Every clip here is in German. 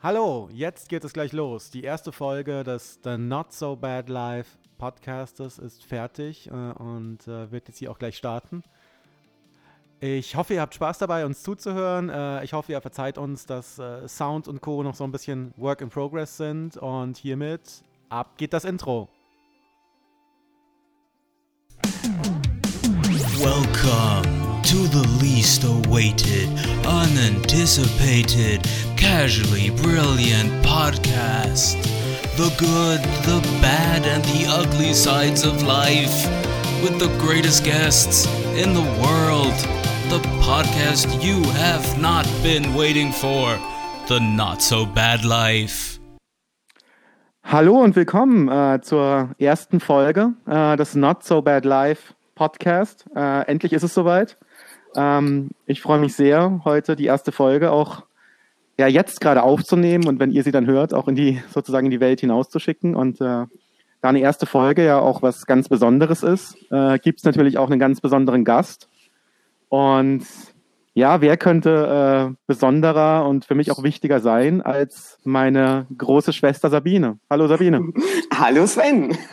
Hallo, jetzt geht es gleich los. Die erste Folge des The Not So Bad Life Podcastes ist fertig äh, und äh, wird jetzt hier auch gleich starten. Ich hoffe, ihr habt Spaß dabei, uns zuzuhören. Äh, ich hoffe, ihr verzeiht uns, dass äh, Sound und Co. noch so ein bisschen Work in Progress sind. Und hiermit ab geht das Intro. Welcome to the least awaited, unanticipated, casually brilliant podcast. The good, the bad, and the ugly sides of life. With the greatest guests in the world. The podcast you have not been waiting for. The Not So Bad Life. Hallo und willkommen äh, zur ersten Folge äh, des Not So Bad Life Podcast. Äh, endlich ist es soweit. Ähm, ich freue mich sehr, heute die erste Folge auch ja, jetzt gerade aufzunehmen und wenn ihr sie dann hört, auch in die sozusagen in die Welt hinauszuschicken. Und äh, da eine erste Folge ja auch was ganz Besonderes ist, äh, gibt es natürlich auch einen ganz besonderen Gast. Und ja, wer könnte äh, besonderer und für mich auch wichtiger sein als meine große Schwester Sabine? Hallo Sabine. Hallo Sven.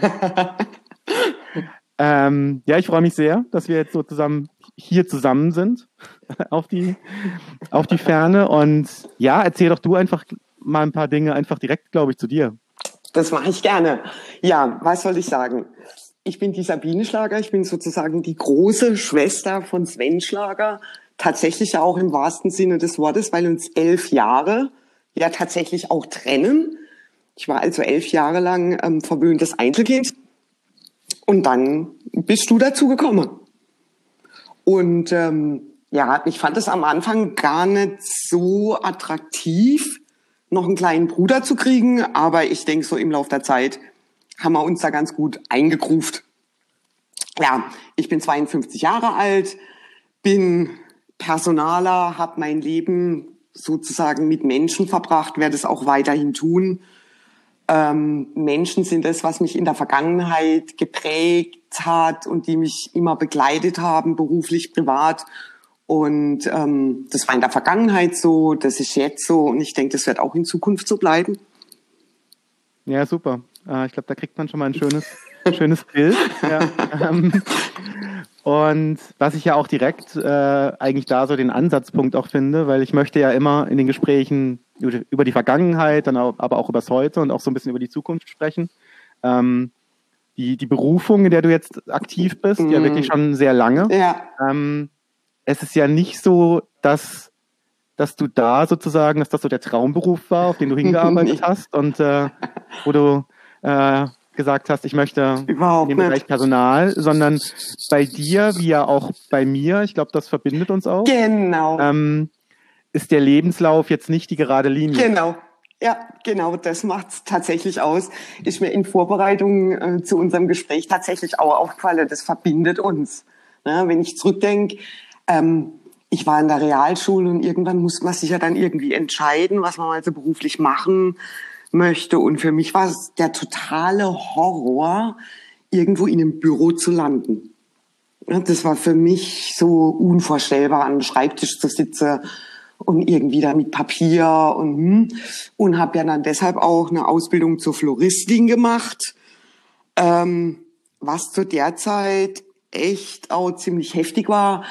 Ähm, ja, ich freue mich sehr, dass wir jetzt so zusammen hier zusammen sind auf die, auf die Ferne. Und ja, erzähl doch du einfach mal ein paar Dinge einfach direkt, glaube ich, zu dir. Das mache ich gerne. Ja, was soll ich sagen? Ich bin die Sabine Schlager. Ich bin sozusagen die große Schwester von Sven Schlager. Tatsächlich auch im wahrsten Sinne des Wortes, weil uns elf Jahre ja tatsächlich auch trennen. Ich war also elf Jahre lang ähm, verwöhntes Einzelkind und dann bist du dazu gekommen. Und ähm, ja, ich fand es am Anfang gar nicht so attraktiv, noch einen kleinen Bruder zu kriegen, aber ich denke, so im Laufe der Zeit haben wir uns da ganz gut eingegruft. Ja, ich bin 52 Jahre alt, bin Personaler, habe mein Leben sozusagen mit Menschen verbracht, werde es auch weiterhin tun ähm, Menschen sind es, was mich in der Vergangenheit geprägt hat und die mich immer begleitet haben, beruflich, privat. Und ähm, das war in der Vergangenheit so, das ist jetzt so und ich denke, das wird auch in Zukunft so bleiben. Ja, super. Äh, ich glaube, da kriegt man schon mal ein schönes, schönes Bild. Ja. Ähm, und was ich ja auch direkt äh, eigentlich da so den Ansatzpunkt auch finde, weil ich möchte ja immer in den Gesprächen über die Vergangenheit, dann auch, aber auch über das Heute und auch so ein bisschen über die Zukunft sprechen. Ähm, die, die Berufung, in der du jetzt aktiv bist, mhm. ja wirklich schon sehr lange. Ja. Ähm, es ist ja nicht so, dass, dass du da sozusagen, dass das so der Traumberuf war, auf den du hingearbeitet hast und äh, wo du äh, gesagt hast, ich möchte Überhaupt in dem Bereich Personal, sondern bei dir, wie ja auch bei mir, ich glaube, das verbindet uns auch. Genau. Ähm, ist der Lebenslauf jetzt nicht die gerade Linie. Genau. Ja, genau, das macht's tatsächlich aus. Ist mir in Vorbereitung äh, zu unserem Gespräch tatsächlich auch aufgefallen, das verbindet uns. Ne, wenn ich zurückdenke, ähm, ich war in der Realschule und irgendwann muss man sich ja dann irgendwie entscheiden, was man also beruflich machen möchte. Und für mich war es der totale Horror, irgendwo in einem Büro zu landen. Das war für mich so unvorstellbar, an einem Schreibtisch zu sitzen und irgendwie da mit Papier und hm. und habe ja dann deshalb auch eine Ausbildung zur Floristin gemacht, ähm, was zu der Zeit echt auch ziemlich heftig war.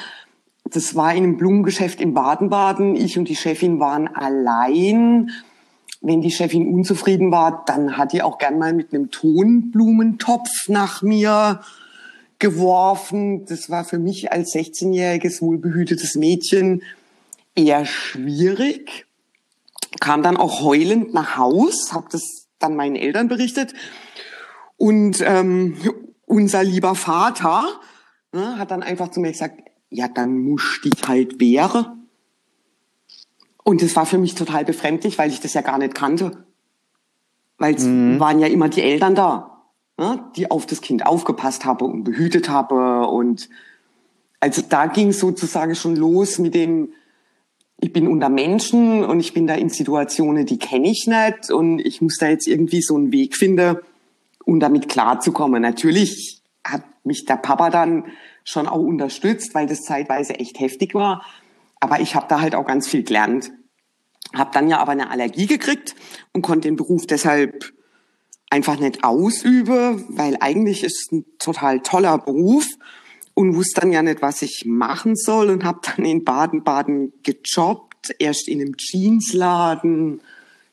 Das war in einem Blumengeschäft in Baden-Baden. Ich und die Chefin waren allein wenn die Chefin unzufrieden war, dann hat die auch gern mal mit einem Tonblumentopf nach mir geworfen. Das war für mich als 16-jähriges wohlbehütetes Mädchen eher schwierig. Kam dann auch heulend nach Haus, habe das dann meinen Eltern berichtet. Und ähm, unser lieber Vater ne, hat dann einfach zu mir gesagt, ja, dann muss dich halt wehren. Und es war für mich total befremdlich, weil ich das ja gar nicht kannte. Weil es mhm. waren ja immer die Eltern da, ne, die auf das Kind aufgepasst haben und behütet haben. Und also da ging es sozusagen schon los mit dem, ich bin unter Menschen und ich bin da in Situationen, die kenne ich nicht und ich muss da jetzt irgendwie so einen Weg finden, um damit klarzukommen. Natürlich hat mich der Papa dann schon auch unterstützt, weil das zeitweise echt heftig war. Aber ich habe da halt auch ganz viel gelernt. Hab dann ja aber eine Allergie gekriegt und konnte den Beruf deshalb einfach nicht ausüben, weil eigentlich ist es ein total toller Beruf und wusste dann ja nicht, was ich machen soll und habe dann in Baden-Baden gejobbt, erst in einem Jeansladen,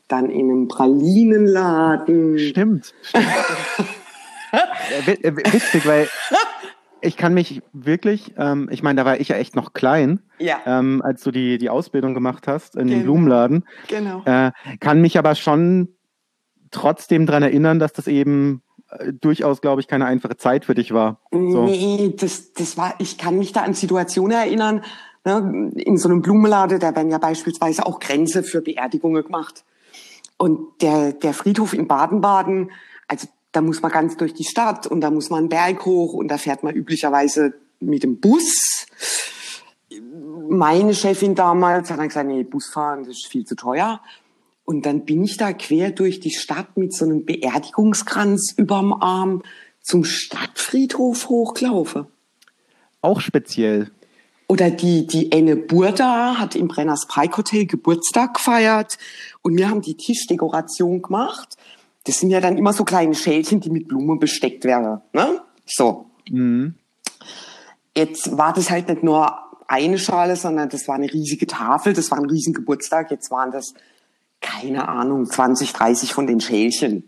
dann in einem Pralinenladen. Stimmt. stimmt. Äh, witzig, weil ich kann mich wirklich, ähm, ich meine, da war ich ja echt noch klein, Ja. ähm, als du die, die Ausbildung gemacht hast in den Genau. Blumenladen. Genau. Äh, kann mich aber schon trotzdem dran erinnern, dass das eben äh, durchaus, glaube ich, keine einfache Zeit für dich war. So. Nee, das, das war, ich kann mich da an Situationen erinnern, ne, in so einem Blumenladen, da werden ja beispielsweise auch Grenze für Beerdigungen gemacht. Und der, der Friedhof in Baden-Baden, also da muss man ganz durch die Stadt und da muss man einen Berg hoch und da fährt man üblicherweise mit dem Bus. Meine Chefin damals hat dann gesagt, nee, Busfahren, das ist viel zu teuer. Und dann bin ich da quer durch die Stadt mit so einem Beerdigungskranz überm Arm zum Stadtfriedhof hochgelaufen. Auch speziell. Oder die, die Enne Burda hat im Brenners Pike Hotel Geburtstag gefeiert und wir haben die Tischdekoration gemacht. Das sind ja dann immer so kleine Schälchen, die mit Blumen besteckt werden. Ne? So. Mhm. Jetzt war das halt nicht nur eine Schale, sondern das war eine riesige Tafel, das war ein riesen Geburtstag. Jetzt waren das, keine Ahnung, 20, 30 von den Schälchen.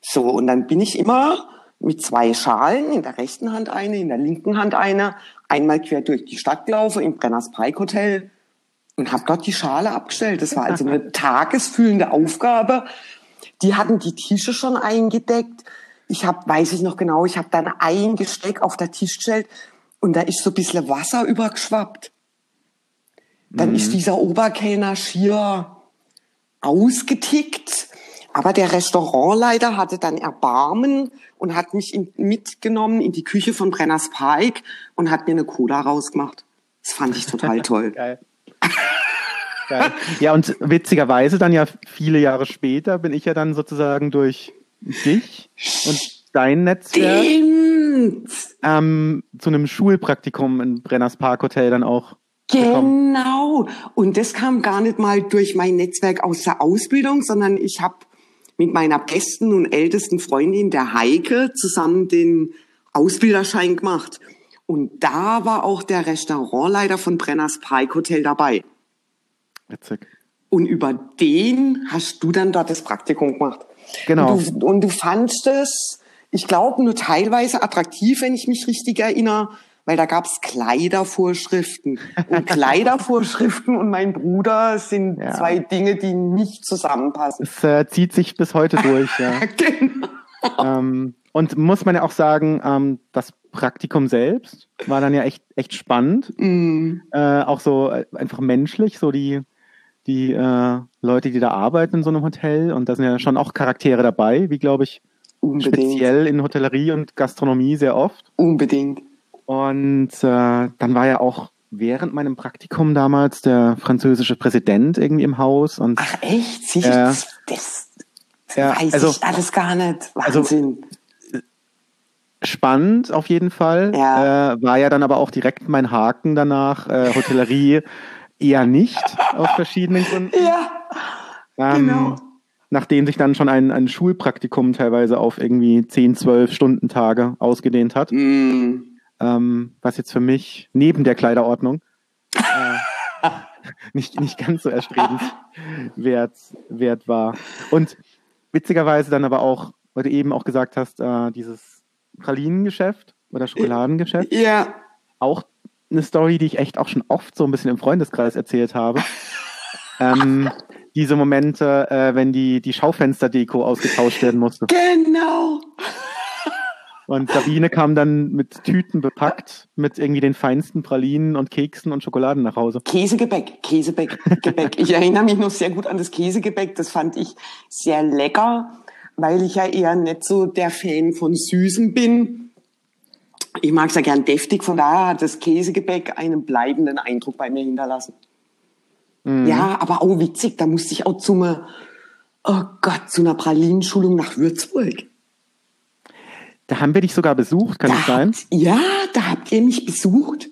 So, und dann bin ich immer mit zwei Schalen, in der rechten Hand eine, in der linken Hand eine, einmal quer durch die Stadt gelaufen, im Brenners Pike Hotel und habe dort die Schale abgestellt. Das war also eine tagesfüllende Aufgabe. Die hatten die Tische schon eingedeckt. Ich habe, weiß ich noch genau, ich habe dann ein Gesteck auf der Tisch gestellt und da ist so ein bisschen Wasser übergeschwappt. Dann ist dieser Oberkellner schier ausgetickt. Aber der Restaurantleiter hatte dann Erbarmen und hat mich in, mitgenommen in die Küche von Brenners Pike und hat mir eine Cola rausgemacht. Das fand ich total toll. Geil. Geil. Ja, und witzigerweise dann ja viele Jahre später bin ich ja dann sozusagen durch dich und dein Netzwerk ähm, zu einem Schulpraktikum in Brenners Park Hotel dann auch gekommen. Genau. Und das kam gar nicht mal durch mein Netzwerk aus der Ausbildung, sondern ich habe mit meiner besten und ältesten Freundin, der Heike, zusammen den Ausbilderschein gemacht. Und da war auch der Restaurantleiter von Brenners Pike Hotel dabei. Witzig. Und über den hast du dann dort das Praktikum gemacht. Genau. Und du, und du fandst es, ich glaube, nur teilweise attraktiv, wenn ich mich richtig erinnere, weil da gab's Kleidervorschriften. Und Kleidervorschriften und mein Bruder sind Ja. zwei Dinge, die nicht zusammenpassen. Es äh, zieht sich bis heute durch, ja. Genau. ähm, und muss man ja auch sagen, ähm, das Praktikum selbst war dann ja echt, echt spannend. Mm, Äh, auch so äh, einfach menschlich, so die, die äh, Leute, die da arbeiten in so einem Hotel. Und da sind ja schon auch Charaktere dabei, wie glaube ich, unbedingt. speziell in Hotellerie und Gastronomie sehr oft. Unbedingt. Und äh, dann war ja auch während meinem Praktikum damals der französische Präsident irgendwie im Haus und Ach echt? Sicher? Ja. Das, das Ja, weiß also- ich alles gar nicht. also- Wahnsinn. spannend auf jeden Fall. Ja. Äh, war ja dann aber auch direkt mein Haken danach. Äh, Hotellerie eher nicht aus verschiedenen Gründen. ja, Ähm, genau. Nachdem sich dann schon ein, ein Schulpraktikum teilweise auf irgendwie 10, 12 Stunden Tage ausgedehnt hat. Mm. Ähm, was jetzt für mich neben der Kleiderordnung äh, nicht, nicht ganz so erstrebenswert wert war. Und witzigerweise dann aber auch, weil du eben auch gesagt hast, äh, dieses Pralinengeschäft oder Schokoladengeschäft, Ja. auch eine Story, die ich echt auch schon oft so ein bisschen im Freundeskreis erzählt habe. ähm, diese Momente, äh, wenn die, die Schaufensterdeko ausgetauscht werden musste. Genau. Und Sabine kam dann mit Tüten bepackt, mit irgendwie den feinsten Pralinen und Keksen und Schokoladen nach Hause. Käsegebäck, Käsegebäck, Gebäck. Ich erinnere mich noch sehr gut an das Käsegebäck. Das fand ich sehr lecker, weil ich ja eher nicht so der Fan von Süßen bin. Ich mag es ja gern deftig, von daher hat das Käsegebäck einen bleibenden Eindruck bei mir hinterlassen. Ja, aber auch witzig, da musste ich auch zu einer, oh Gott, zu einer Pralinenschulung nach Würzburg. Da haben wir dich sogar besucht, kann das Da sein? habt- Ja, da habt ihr mich besucht.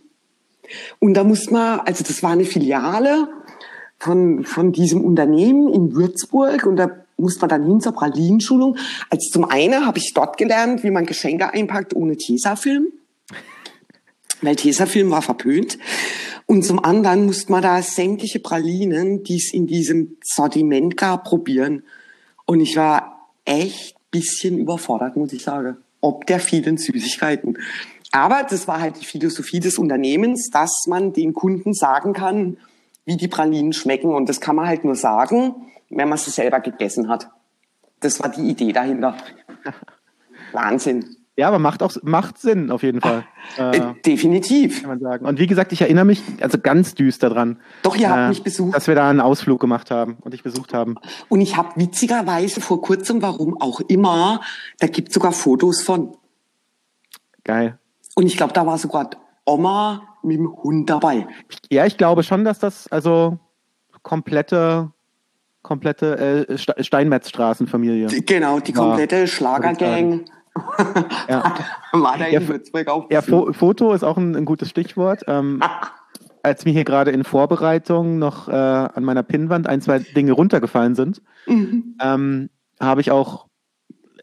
Und da muss man, also das war eine Filiale von, von diesem Unternehmen in Würzburg und da muss man dann hin zur Pralinenschulung. Also zum einen habe ich dort gelernt, wie man Geschenke einpackt ohne Tesafilm, weil Tesafilm war verpönt. Und zum anderen musste man da sämtliche Pralinen, die es in diesem Sortiment gab, probieren. Und ich war echt bisschen überfordert, muss ich sagen, ob der vielen Süßigkeiten. Aber das war halt die Philosophie des Unternehmens, dass man den Kunden sagen kann, wie die Pralinen schmecken. Und das kann man halt nur sagen, wenn man sie selber gegessen hat. Das war die Idee dahinter. Wahnsinn. Ja, aber macht auch macht Sinn auf jeden Fall. Äh, äh, definitiv. Kann man sagen. Und wie gesagt, ich erinnere mich also ganz düster dran. Doch, ihr habt äh, mich besucht. Dass wir da einen Ausflug gemacht haben und dich besucht haben. Und ich habe witzigerweise vor kurzem, warum auch immer, da gibt sogar Fotos von. Geil. Und ich glaube, da war sogar Oma mit dem Hund dabei. Ja, ich glaube schon, dass das also komplette komplette äh, Steinmetzstraßenfamilie. Genau, die komplette Schlagergang. Ja. War da in ja, Würzburg auch. Ja, Fo Foto ist auch ein, ein gutes Stichwort. Ähm, als mir hier gerade in Vorbereitung noch äh, an meiner Pinnwand ein, zwei Dinge runtergefallen sind, mhm. ähm, habe ich auch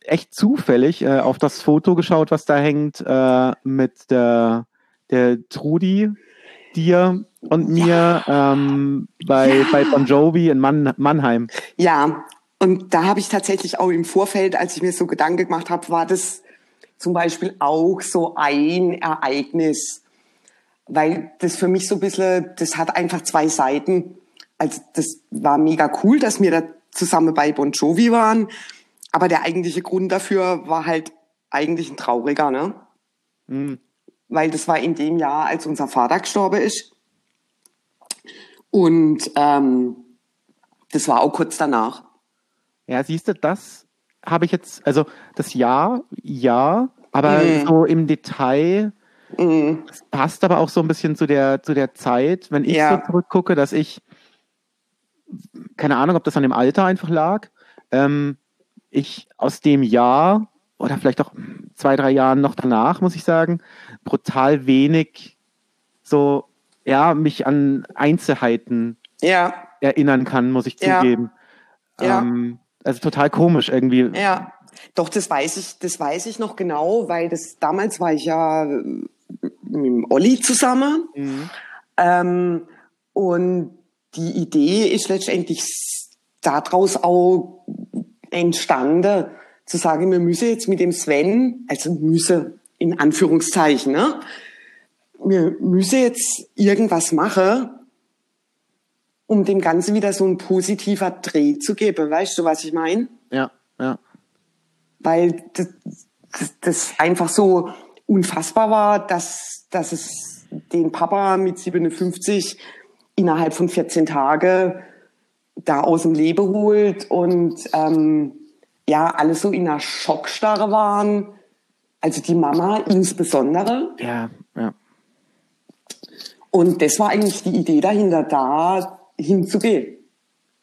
echt zufällig äh, auf das Foto geschaut, was da hängt äh, mit der, der Trudi, dir und mir ja. ähm, bei, ja. bei Bon Jovi in Mann, Mannheim. Ja, und da habe ich tatsächlich auch im Vorfeld, als ich mir so Gedanken gemacht habe, war das zum Beispiel auch so ein Ereignis, weil das für mich so ein bisschen, das hat einfach zwei Seiten. Also das war mega cool, dass wir da zusammen bei Bon Jovi waren, aber der eigentliche Grund dafür war halt eigentlich ein trauriger, ne? Mhm. Weil das war in dem Jahr, als unser Vater gestorben ist. Und ähm, das war auch kurz danach. Ja, siehst du, das habe ich jetzt, also das Jahr, ja, aber mhm. so im Detail mhm. passt aber auch so ein bisschen zu der, zu der Zeit, wenn ich ja. so zurückgucke, dass ich, keine Ahnung, ob das an dem Alter einfach lag, ähm, ich aus dem Jahr oder vielleicht auch zwei, drei Jahren noch danach, muss ich sagen, brutal wenig so, ja, mich an Einzelheiten ja. erinnern kann, muss ich zugeben. Ja. Ähm, also total komisch irgendwie. Ja, doch, das weiß ich, das weiß ich noch genau, weil das damals war ich ja äh, mit Olli zusammen. Mhm. Ähm, und die Idee ist letztendlich daraus auch entstanden, zu sagen, wir müssen jetzt mit dem Sven, also müsse in Anführungszeichen, ne? wir müssen jetzt irgendwas machen, um dem Ganzen wieder so ein positiver Dreh zu geben. Weißt du, was ich meine? Ja, ja. Weil das, das, das einfach so unfassbar war, dass, dass es den Papa mit 57 innerhalb von 14 Tagen da aus dem Leben holt und ähm, ja, alle so in einer Schockstarre waren. Also die Mama insbesondere. Ja, ja. Und das war eigentlich die Idee dahinter, da hinzugehen.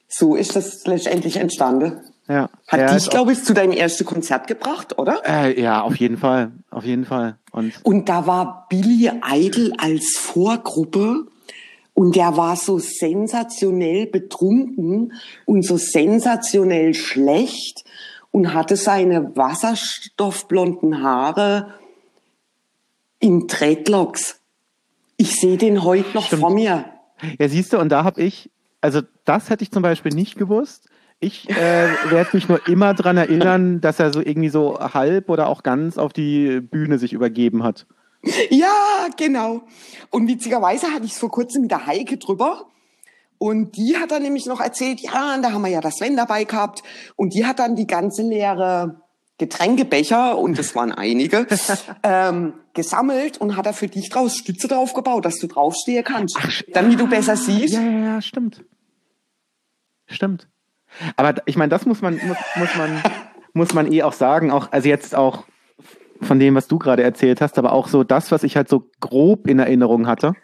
So ist das letztendlich entstanden. Ja. Hat ja, dich, glaube ich, zu deinem ersten Konzert gebracht, oder? Äh, ja, auf jeden Fall. Auf jeden Fall. Und, und da war Billy Idol als Vorgruppe und der war so sensationell betrunken und so sensationell schlecht und hatte seine wasserstoffblonden Haare in Dreadlocks. Ich sehe den heute noch Stimmt. vor mir. Ja, siehst du, und da habe ich, also das hätte ich zum Beispiel nicht gewusst. Ich äh, werde mich nur immer dran erinnern, dass er so irgendwie so halb oder auch ganz auf die Bühne sich übergeben hat. Ja, genau. Und witzigerweise hatte ich es vor kurzem mit der Heike drüber. Und die hat dann nämlich noch erzählt, ja, da haben wir ja das Sven dabei gehabt. Und die hat dann die ganze leere Getränkebecher, und es waren einige, ähm, gesammelt und hat er für dich draus Stütze drauf gebaut, dass du draufstehen kannst, Ach, damit ja, du besser siehst. Ja, ja, ja, stimmt. Stimmt. Aber ich meine, das muss man, muss, muss man, muss man eh auch sagen, auch, also jetzt auch von dem, was du gerade erzählt hast, aber auch so das, was ich halt so grob in Erinnerung hatte.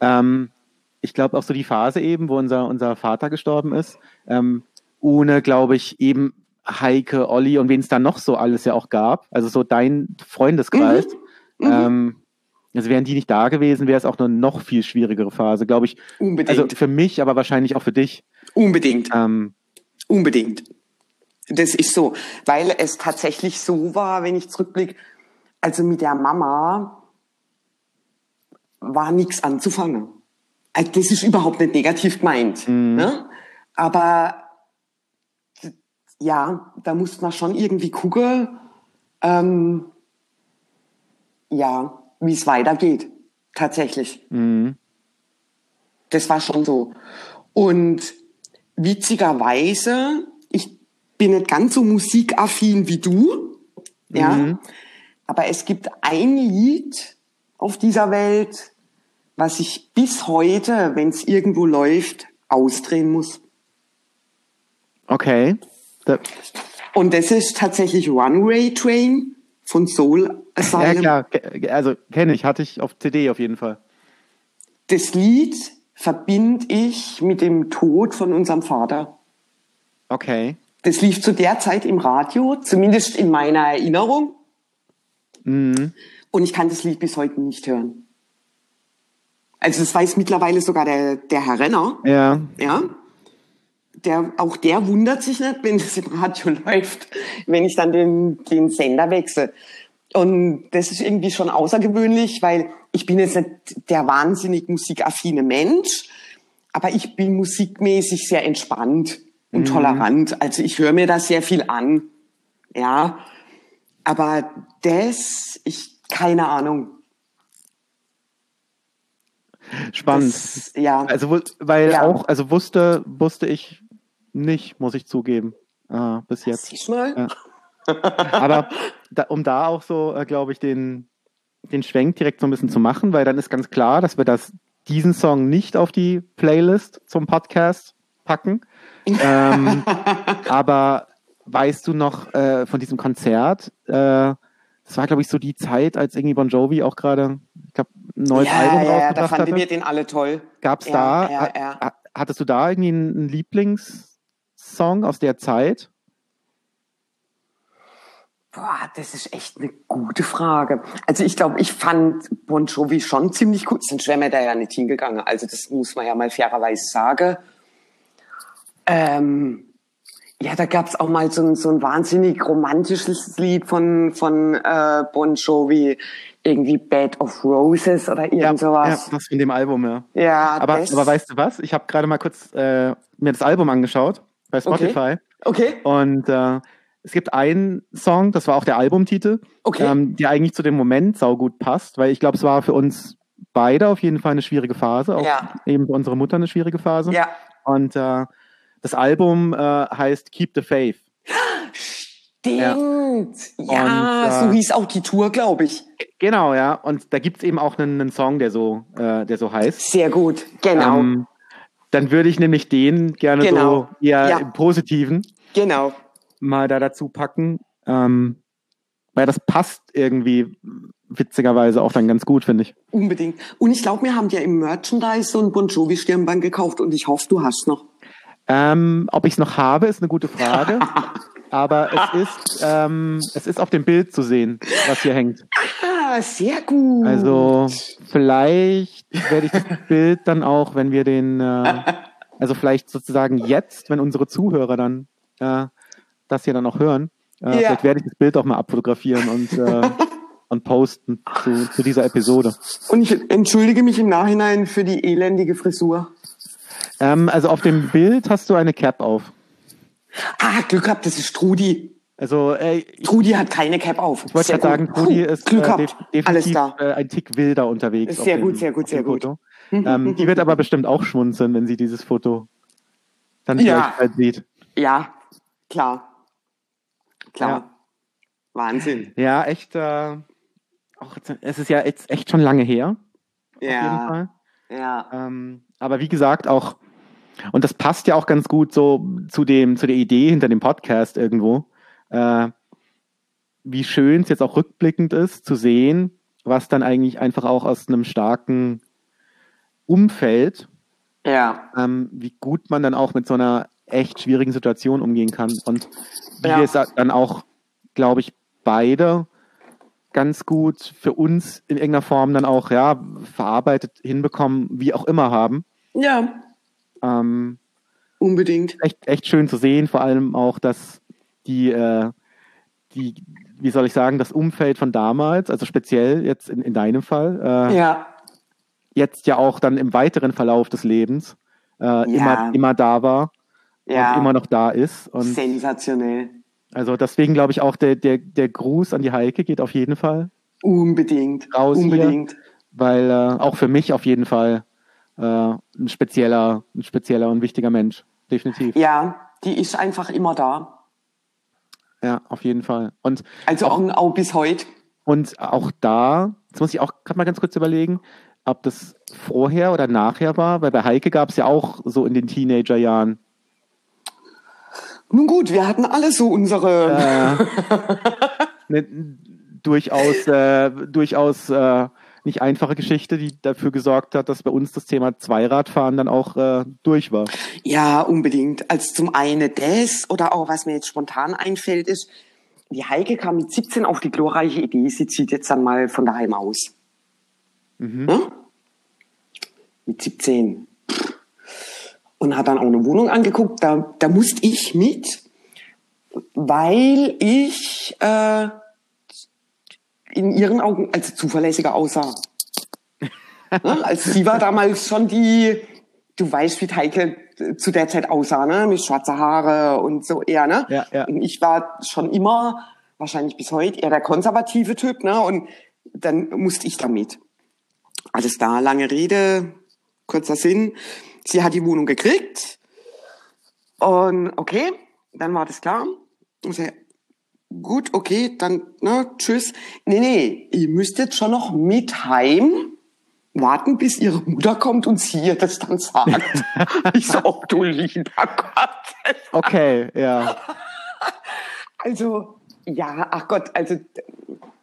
Ähm, ich glaube auch so die Phase eben, wo unser, unser Vater gestorben ist, ähm, ohne, glaube ich, eben Heike, Olli und wen es dann noch so alles ja auch gab, also so dein Freundeskreis, mhm. Mhm. Ähm, also wären die nicht da gewesen, wäre es auch eine noch viel schwierigere Phase, glaube ich. Unbedingt. Also für mich, aber wahrscheinlich auch für dich. Unbedingt. Ähm, Unbedingt. Das ist so, weil es tatsächlich so war, wenn ich zurückblicke, also mit der Mama war nichts anzufangen. Also das ist überhaupt nicht negativ gemeint. Ne? Aber ja, da muss man schon irgendwie gucken, ähm, ja, wie es weitergeht. Tatsächlich. Das war schon so. Und witzigerweise, ich bin nicht ganz so musikaffin wie du, ja, aber es gibt ein Lied auf dieser Welt, was ich bis heute, wenn es irgendwo läuft, ausdrehen muss. okay. Und das ist tatsächlich Runway Train von Soul ja, Asylum. klar. ke- Also kenne ich, hatte ich auf CD auf jeden Fall. Das Lied verbinde ich mit dem Tod von unserem Vater. Okay. Das lief zu der Zeit im Radio, zumindest in meiner Erinnerung. Mhm. Und ich kann das Lied bis heute nicht hören. Also das weiß mittlerweile sogar der, der Herr Renner. Ja. Ja. Der, auch der wundert sich nicht, wenn es im Radio läuft, wenn ich dann den, den Sender wechsle. Und das ist irgendwie schon außergewöhnlich, weil ich bin jetzt nicht der wahnsinnig musikaffine Mensch, aber ich bin musikmäßig sehr entspannt und tolerant. Also ich höre mir da sehr viel an. Ja. Aber das, ich, keine Ahnung. Spannend. Das, ja. Also, weil Ja. auch, also wusste, wusste ich nicht, muss ich zugeben, äh, bis jetzt. Siehst du mal? Ja. Aber da, um da auch so, äh, glaube ich, den, den Schwenk direkt so ein bisschen zu machen, weil dann ist ganz klar, dass wir das, diesen Song nicht auf die Playlist zum Podcast packen. ähm, aber weißt du noch äh, von diesem Konzert? Äh, das war, glaube ich, so die Zeit, als irgendwie Bon Jovi auch gerade, ich glaube, ein neues ja, Album ja, ja, da rausgebracht fanden hatte. wir den alle toll. Gab es Ja, da, ja, ja. ha- hattest du da irgendwie einen, einen Lieblingssong aus der Zeit? Boah, das ist echt eine gute Frage. Also ich glaube, ich fand Bon Jovi schon ziemlich gut, sonst wäre mir da ja nicht hingegangen. Also das muss man ja mal fairerweise sagen. Ähm, ja, da gab's auch mal so ein, so ein wahnsinnig romantisches Lied von, von äh, Bon Jovi, irgendwie Bed of Roses oder irgend ja, sowas. das von dem Album, ja. Ja, Aber, das, aber weißt du was? Ich habe gerade mal kurz äh, mir das Album angeschaut bei Spotify Okay, und äh, es gibt einen Song, das war auch der Albumtitel, okay. ähm, der eigentlich zu dem Moment saugut passt, weil ich glaube, es war für uns beide auf jeden Fall eine schwierige Phase, auch Ja. eben für unsere Mutter eine schwierige Phase. ja, Und äh, das Album äh, heißt Keep the Faith. stimmt. Ja, Und, äh, so hieß auch die Tour, glaube ich. Genau, ja. Und da gibt's eben auch einen, einen Song, der so, äh, der so heißt. Sehr gut, genau. Ähm, dann würde ich nämlich den gerne Genau. so eher Ja. im Positiven Genau. mal da dazu packen. Ähm, weil das passt irgendwie witzigerweise auch dann ganz gut, finde ich. Unbedingt. Und ich glaube, wir haben ja im Merchandise so ein Bon Jovi Stirnband gekauft und ich hoffe, du hast noch. Ähm, ob ich es noch habe, ist eine gute Frage. Aber es ist, ähm, es ist auf dem Bild zu sehen, was hier hängt. Ah, sehr gut. Also vielleicht werde ich das Bild dann auch, wenn wir den, äh, also vielleicht sozusagen jetzt, wenn unsere Zuhörer dann äh, das hier dann auch hören, äh, Ja. vielleicht werde ich das Bild auch mal abfotografieren und, äh, und posten zu, zu dieser Episode. Und ich entschuldige mich im Nachhinein für die elendige Frisur. Ähm, also auf dem Bild hast du eine Cap auf. Ah, Glück gehabt, das ist Trudi. Also äh, Trudi hat keine Cap auf. ich wollte Sehr gerade sagen, gut. Trudi ist Glück äh, def Alles definitiv da. äh, ein Tick wilder unterwegs. Sehr gut, dem, sehr gut, auf dem sehr gut. Ähm, die wird aber bestimmt auch schmunzeln, wenn sie dieses Foto dann Ja. bald sieht. Ja, klar. Klar. Ja. Wahnsinn. Ja, echt. Äh, auch, es ist ja jetzt echt schon lange her, auf jeden Ja. Fall. Ja. Ähm, aber wie gesagt, auch, und das passt ja auch ganz gut so zu, dem, zu der Idee hinter dem Podcast irgendwo, äh, wie schön es jetzt auch rückblickend ist, zu sehen, was dann eigentlich einfach auch aus einem starken Umfeld, Ja. ähm, wie gut man dann auch mit so einer echt schwierigen Situation umgehen kann und wie Ja. wir es dann auch, glaube ich, beide ganz gut für uns in irgendeiner Form dann auch ja verarbeitet hinbekommen, wie auch immer haben. Ja, Ähm, unbedingt. echt, echt schön zu sehen, vor allem auch, dass die, äh, die, wie soll ich sagen, das Umfeld von damals, also speziell jetzt in, in deinem Fall, äh, Ja, jetzt ja auch dann im weiteren Verlauf des Lebens äh, immer, immer da war ja. und immer noch da ist. Und Sensationell. also deswegen glaube ich auch, der, der, der Gruß an die Heike geht auf jeden Fall, Unbedingt. Raus hier. Unbedingt. weil äh, auch für mich auf jeden Fall äh, ein spezieller, ein spezieller und wichtiger Mensch. Definitiv. Ja, die ist einfach immer da. Ja, auf jeden Fall. Und Also auch, auch bis heute. Und auch da, jetzt muss ich auch gerade mal ganz kurz überlegen, ob das vorher oder nachher war, weil bei Heike gab es ja auch so in den Teenagerjahren. Nun gut, wir hatten alle so unsere. Äh, eine durchaus, äh, durchaus äh, nicht einfache Geschichte, die dafür gesorgt hat, dass bei uns das Thema Zweiradfahren dann auch äh, durch war. Ja, unbedingt. Also zum einen das oder auch was mir jetzt spontan einfällt ist, die Heike kam mit 17 auf die glorreiche Idee, sie zieht jetzt dann mal von daheim aus. Ja? Mit 17. Und hat dann auch eine Wohnung angeguckt, da, da musste ich mit, weil ich äh, in ihren Augen als zuverlässiger aussah. Ne? Also sie war damals schon die, du weißt, wie Heike zu der Zeit aussah, ne? Mit schwarzer Haare und so eher, ne? Ja, ja. Und ich war schon immer, wahrscheinlich bis heute, eher der konservative Typ, ne? Und dann musste ich damit. Alles da, lange Rede, kurzer Sinn. Sie hat die Wohnung gekriegt. Und okay, dann war das klar. Und sie, gut, okay, dann, ne, tschüss. Nee, nee, ihr müsst jetzt schon noch mit heim warten, bis ihre Mutter kommt und sie ihr das dann sagt. ich so, oh du lieber Gott. Okay, ja. Also, ja, ach Gott, also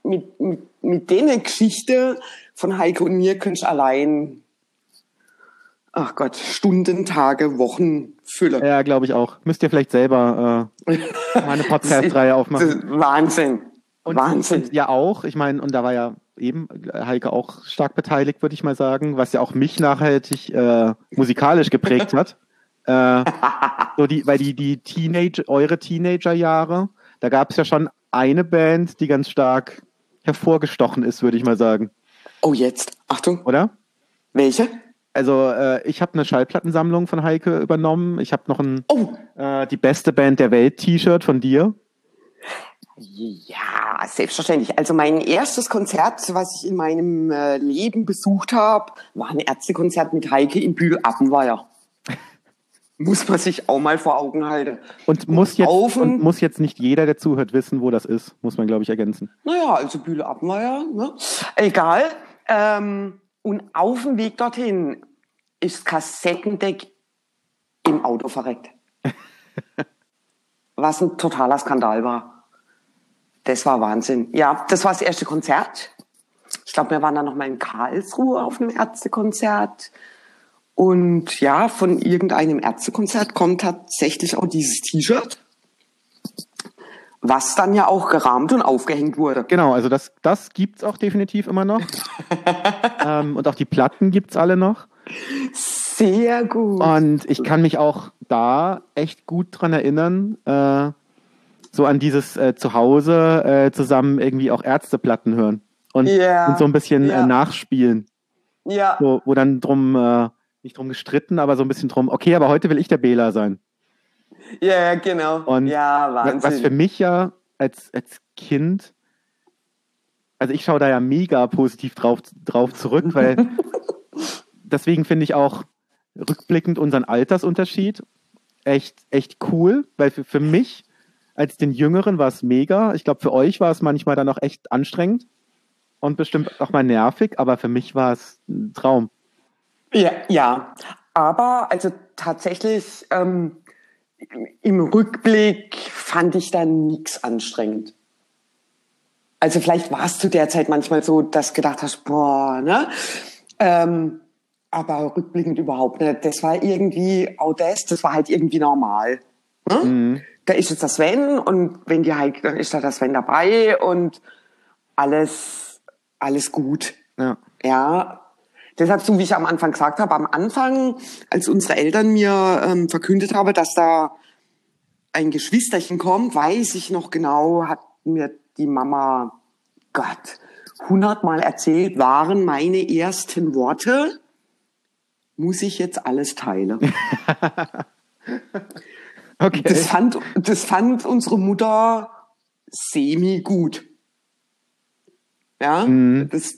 mit, mit, mit denen Geschichte von Heike und mir könnte ich allein, ach Gott, Stunden, Tage, Wochen füllen. Ja, glaube ich auch. Müsst ihr vielleicht selber äh, mal eine Podcast-Reihe aufmachen. Wahnsinn. Und, Wahnsinn. und ja auch, ich meine, und da war ja eben Heike auch stark beteiligt, würde ich mal sagen, was ja auch mich nachhaltig äh, musikalisch geprägt hat. Äh, so die, weil die, die Teenage, eure Teenagerjahre, da gab es ja schon eine Band, die ganz stark hervorgestochen ist, würde ich mal sagen, Oh, jetzt. Achtung. oder? Welche? Also äh, ich habe eine Schallplattensammlung von Heike übernommen. Ich habe noch ein Oh, äh, die beste Band der Welt T-Shirt von dir. ja, selbstverständlich. Also mein erstes Konzert, was ich in meinem äh, Leben besucht habe, war ein Ärztekonzert mit Heike in Bühl-Appenweier. Muss man sich auch mal vor Augen halten. Und muss jetzt Aufen- und muss jetzt nicht jeder, der zuhört, wissen, wo das ist, muss man glaube ich ergänzen. Naja, also Bühle Appenweier, ne? Egal. Ähm, und auf dem Weg dorthin ist Kassettendeck im Auto verreckt. Was ein totaler Skandal war. Das war Wahnsinn. Ja, das war das erste Konzert. Ich glaube, wir waren dann noch mal in Karlsruhe auf einem Ärztekonzert. Und ja, von irgendeinem Ärztekonzert kommt tatsächlich auch dieses T-Shirt, was dann ja auch gerahmt und aufgehängt wurde. Genau, also das, das gibt's auch definitiv immer noch. ähm, und auch die Platten gibt's alle noch. Sehr gut. Und ich kann mich auch da echt gut dran erinnern, äh, so an dieses äh, Zuhause äh, zusammen irgendwie auch Ärzteplatten hören. Und, Ja, und so ein bisschen ja. äh, nachspielen. ja, Wo, wo dann drum, äh, nicht drum gestritten, aber so ein bisschen drum, okay, aber heute will ich der Bela sein. ja, genau. Und ja, Wahnsinn. Was für mich ja als, als Kind, also ich schaue da ja mega positiv drauf, drauf zurück, weil deswegen finde ich auch rückblickend unseren Altersunterschied echt, echt cool, weil für, für mich als den Jüngeren war es mega. Ich glaube, für euch war es manchmal dann auch echt anstrengend und bestimmt auch mal nervig, aber für mich war es ein Traum. Ja, ja. Aber also tatsächlich ähm, im Rückblick fand ich da nichts anstrengend. Also vielleicht war es zu der Zeit manchmal so, dass gedacht hast, boah, ne? Ähm, aber rückblickend überhaupt nicht. Das war irgendwie, auch das, das war halt irgendwie normal. Ne? Da ist jetzt das Sven und wenn die halt, dann ist da das Sven dabei und alles, alles gut. Ja. Ja, deshalb, so wie ich am Anfang gesagt habe, am Anfang, als unsere Eltern mir ähm, verkündet haben, dass da ein Geschwisterchen kommt, weiß ich noch genau, hat mir die Mama, Gott, hundertmal erzählt, waren meine ersten Worte, muss ich jetzt alles teilen. Okay. Das fand, das fand unsere Mutter semi gut. Ja, Mhm. das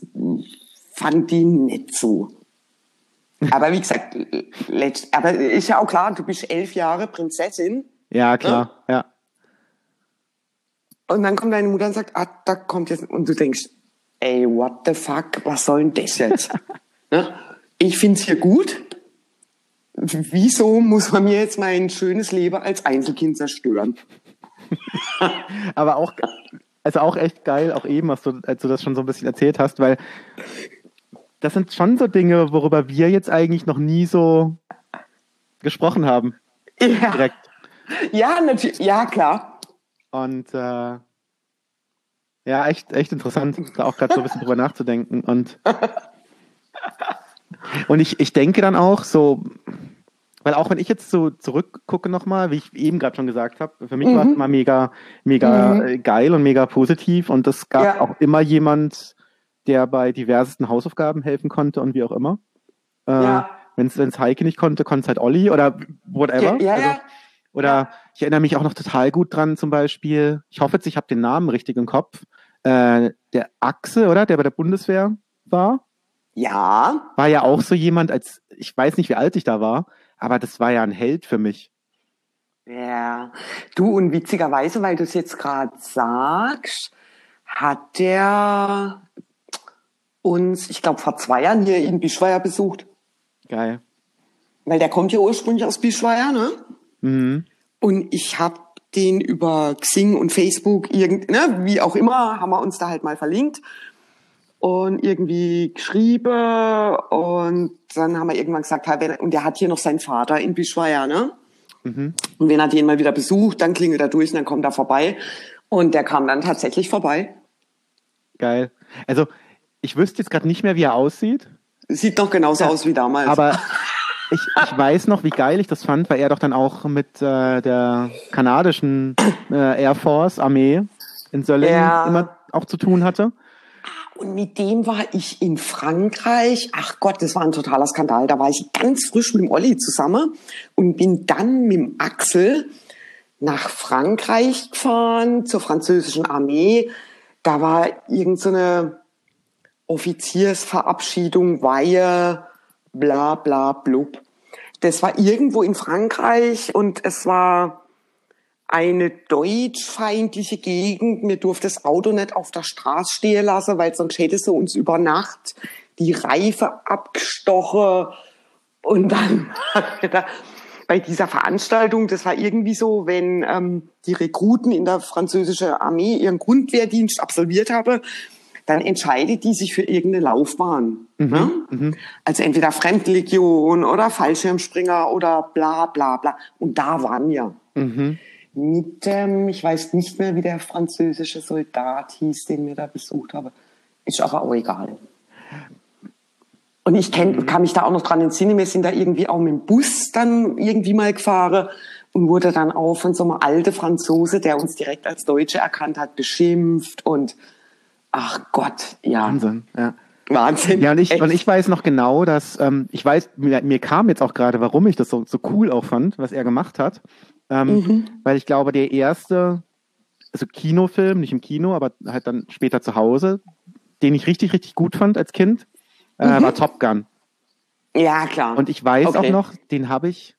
fand die nicht so. Aber wie gesagt, letzt, aber ist ja auch klar, du bist elf Jahre Prinzessin Ja, klar. Ja. und dann kommt deine Mutter und sagt, ah, da kommt jetzt, und du denkst, ey, what the fuck, was soll denn das jetzt? ne? Ich find's hier gut. Wieso muss man mir jetzt mein schönes Leben als Einzelkind zerstören? Aber auch, also auch echt geil, auch eben, was du, als du das schon so ein bisschen erzählt hast, weil das sind schon so Dinge, worüber wir jetzt eigentlich noch nie so gesprochen haben. Ja, Direkt. ja, natürlich, ja, klar. Und äh, ja, echt, echt interessant, da auch gerade so ein bisschen drüber nachzudenken. Und, und ich, ich denke dann auch so, weil auch wenn ich jetzt so zurückgucke nochmal, wie ich eben gerade schon gesagt habe, für mich war es Mhm. immer mega, mega Mhm. äh, geil und mega positiv. Und es gab Ja. auch immer jemand, der bei diversesten Hausaufgaben helfen konnte und wie auch immer. Äh, Ja. Wenn es Heike nicht konnte, konnte es halt Olli oder whatever. Ja, ja, Also, oder ich erinnere mich auch noch total gut dran, zum Beispiel, ich hoffe jetzt, ich habe den Namen richtig im Kopf, äh, der Axel, oder? Der bei der Bundeswehr war, Ja, war ja auch so jemand, als ich weiß nicht, wie alt ich da war, aber das war ja ein Held für mich. ja. Du, und witzigerweise, weil du es jetzt gerade sagst, hat der uns, ich glaube, vor zwei Jahren hier in Bischweier besucht. Geil. Weil der kommt ja ursprünglich aus Bischweier, ne? Mhm. Und ich habe den über Xing und Facebook, irgend, ne, wie auch immer, haben wir uns da halt mal verlinkt und irgendwie geschrieben und dann haben wir irgendwann gesagt, ja, und der hat hier noch seinen Vater in Bischweier, ne? Mhm. Und wenn er den mal wieder besucht, dann klingelt er durch und dann kommt er vorbei. Und der kam dann tatsächlich vorbei. Geil. Also, ich wüsste jetzt gerade nicht mehr, wie er aussieht, Sieht noch genauso aus wie damals. aber ich, ich weiß noch, wie geil ich das fand, weil er doch dann auch mit äh, der kanadischen äh, Air Force Armee in Söllingen Ja. immer auch zu tun hatte. Und mit dem war ich in Frankreich. Ach Gott, das war ein totaler Skandal. Da war ich ganz frisch mit dem Olli zusammen und bin dann mit dem Axel nach Frankreich gefahren zur französischen Armee. Da war irgend so Offiziersverabschiedung, Weihe, bla bla blub. Das war irgendwo in Frankreich und es war eine deutschfeindliche Gegend. Mir durfte das Auto nicht auf der Straße stehen lassen, weil sonst hätte sie uns über Nacht die Reife abgestochen. Und dann da, bei dieser Veranstaltung, das war irgendwie so, wenn ähm, die Rekruten in der französischen Armee ihren Grundwehrdienst absolviert haben, dann entscheidet die sich für irgendeine Laufbahn. ne? Also entweder Fremdenlegion oder Fallschirmspringer oder bla bla bla. Und da waren wir Mhm. Mit dem, ich weiß nicht mehr, wie der französische Soldat hieß, den wir da besucht haben. Ist aber auch egal. Und ich kenn, kann mich da auch noch dran entsinnen, wir sind da irgendwie auch mit dem Bus dann irgendwie mal gefahren und wurde dann auch von so einem alten Franzose, der uns direkt als Deutsche erkannt hat, beschimpft und ach Gott, ja. Wahnsinn, ja. Wahnsinn. Ja, und ich, Echt. und ich weiß noch genau, dass, ähm, ich weiß, mir, mir kam jetzt auch gerade, warum ich das so, so cool auch fand, was er gemacht hat. Ähm, Mhm. Weil ich glaube, der erste, also Kinofilm, nicht im Kino, aber halt dann später zu Hause, den ich richtig, richtig gut fand als Kind, äh, war Top Gun. ja, klar. Und ich weiß Okay. auch noch, den habe ich,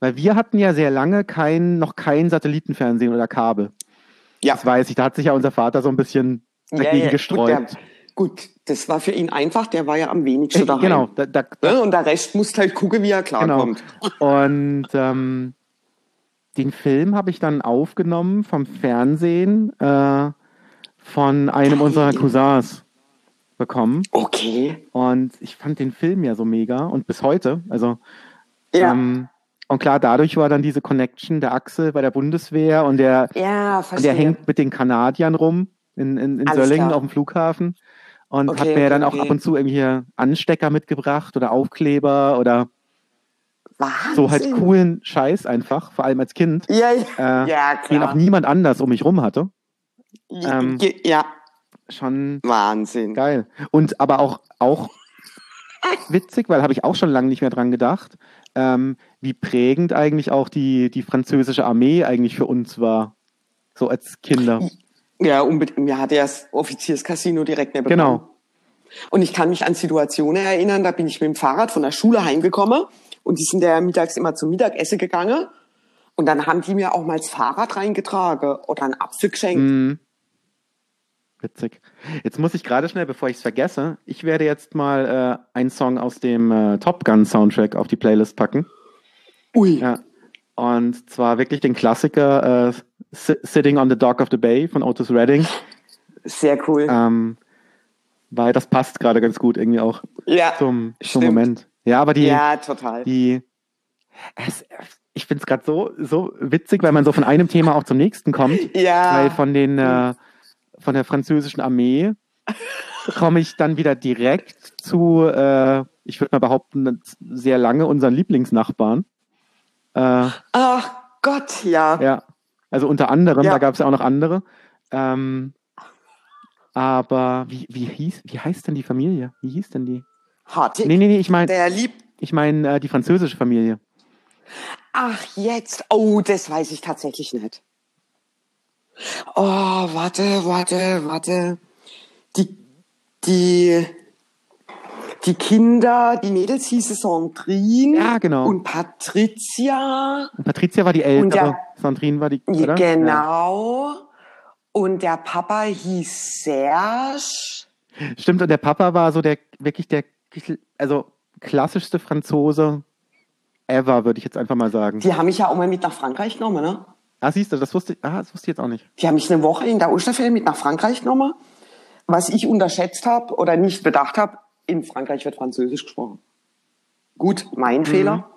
weil wir hatten ja sehr lange kein, noch kein Satellitenfernsehen oder Kabel. ja. Das weiß ich, da hat sich ja unser Vater so ein bisschen dagegen Gut, gesträubt. der, gut, das war für ihn einfach, der war ja am wenigsten daheim. Genau, da, da, Ne? Und der Rest muss halt gucken, wie er Genau. klarkommt. Und ähm, den Film habe ich dann aufgenommen vom Fernsehen äh, von einem unserer Cousins bekommen. Okay. Und ich fand den Film ja so mega und bis heute. Also Ja. ähm, und klar, dadurch war dann diese Connection der Axel bei der Bundeswehr und der, ja, und der hängt mit den Kanadiern rum. in, in, in Alles Söllingen klar. auf dem Flughafen und Okay, hat mir okay, dann auch okay. ab und zu irgendwie hier Anstecker mitgebracht oder Aufkleber oder Wahnsinn. so halt coolen Scheiß einfach, vor allem als Kind, Ja, äh, ja den auch klar. niemand anders um mich rum hatte. ähm, ja, Schon Wahnsinn. geil. Und aber auch, auch witzig, weil habe ich auch schon lange nicht mehr dran gedacht, ähm, wie prägend eigentlich auch die, die französische Armee eigentlich für uns war. So als Kinder. Ja, unbedingt. Mir hatte ja das Offizierscasino direkt neben Genau. Und ich kann mich an Situationen erinnern, da bin ich mit dem Fahrrad von der Schule heimgekommen und die sind ja mittags immer zum Mittagessen gegangen. Und dann haben die mir auch mal das Fahrrad reingetragen oder einen Apfel geschenkt. Mhm. Witzig. Jetzt muss ich gerade schnell, bevor ich es vergesse, ich werde jetzt mal äh, einen Song aus dem äh, Top Gun Soundtrack auf die Playlist packen. Ui, Ja. Und zwar wirklich den Klassiker äh, Si- Sitting on the Dock of the Bay von Otis Redding. sehr cool. Ähm, weil das passt gerade ganz gut irgendwie auch ja, zum, zum. Moment. Ja, aber die, ja, total. die es, ich finde es gerade so, so witzig, weil man so von einem Thema auch zum nächsten kommt. Ja. Weil von den äh, von der französischen Armee komme ich dann wieder direkt zu, äh, ich würde mal behaupten, sehr lange unseren Lieblingsnachbarn. Äh, Ach Gott, ja. ja, also unter anderem, Ja. da gab es ja auch noch andere. Ähm, aber wie, wie hieß, wie heißt denn die Familie? Wie hieß denn die? Hartig. Nee, nee, nee, ich meine, Der liebt. ich meine äh, die französische Familie. Ach, jetzt. Oh, das weiß ich tatsächlich nicht. Oh, warte, warte, warte. Die, die, die Kinder, die Mädels hieße Sandrine. Ja, genau. Und Patricia. Und Patricia war die ältere, der- Sandrine war die, oder? Ja. Genau. Und der Papa hieß Serge. Stimmt, und der Papa war so der wirklich der also klassischste Franzose ever, würde ich jetzt einfach mal sagen. Die haben mich ja auch mal mit nach Frankreich genommen, ne? Ah, siehst du, das wusste, ah, das wusste ich jetzt auch nicht. Die haben mich eine Woche in der Osterferien mit nach Frankreich genommen. Was ich unterschätzt habe oder nicht bedacht habe, in Frankreich wird Französisch gesprochen. Gut, mein Fehler.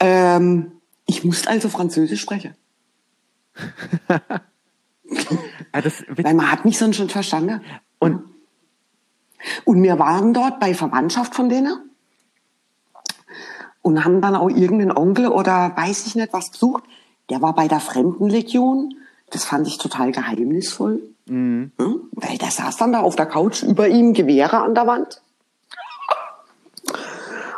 Ähm, ich musste also Französisch sprechen, Ah, das, weil man hat mich sonst schon verstanden. und Und wir waren dort bei Verwandtschaft von denen und haben dann auch irgendeinen Onkel oder weiß ich nicht was besucht. Der war bei der Fremdenlegion. Das fand ich total geheimnisvoll. Hm? Weil der saß dann da auf der Couch, über ihm Gewehre an der Wand.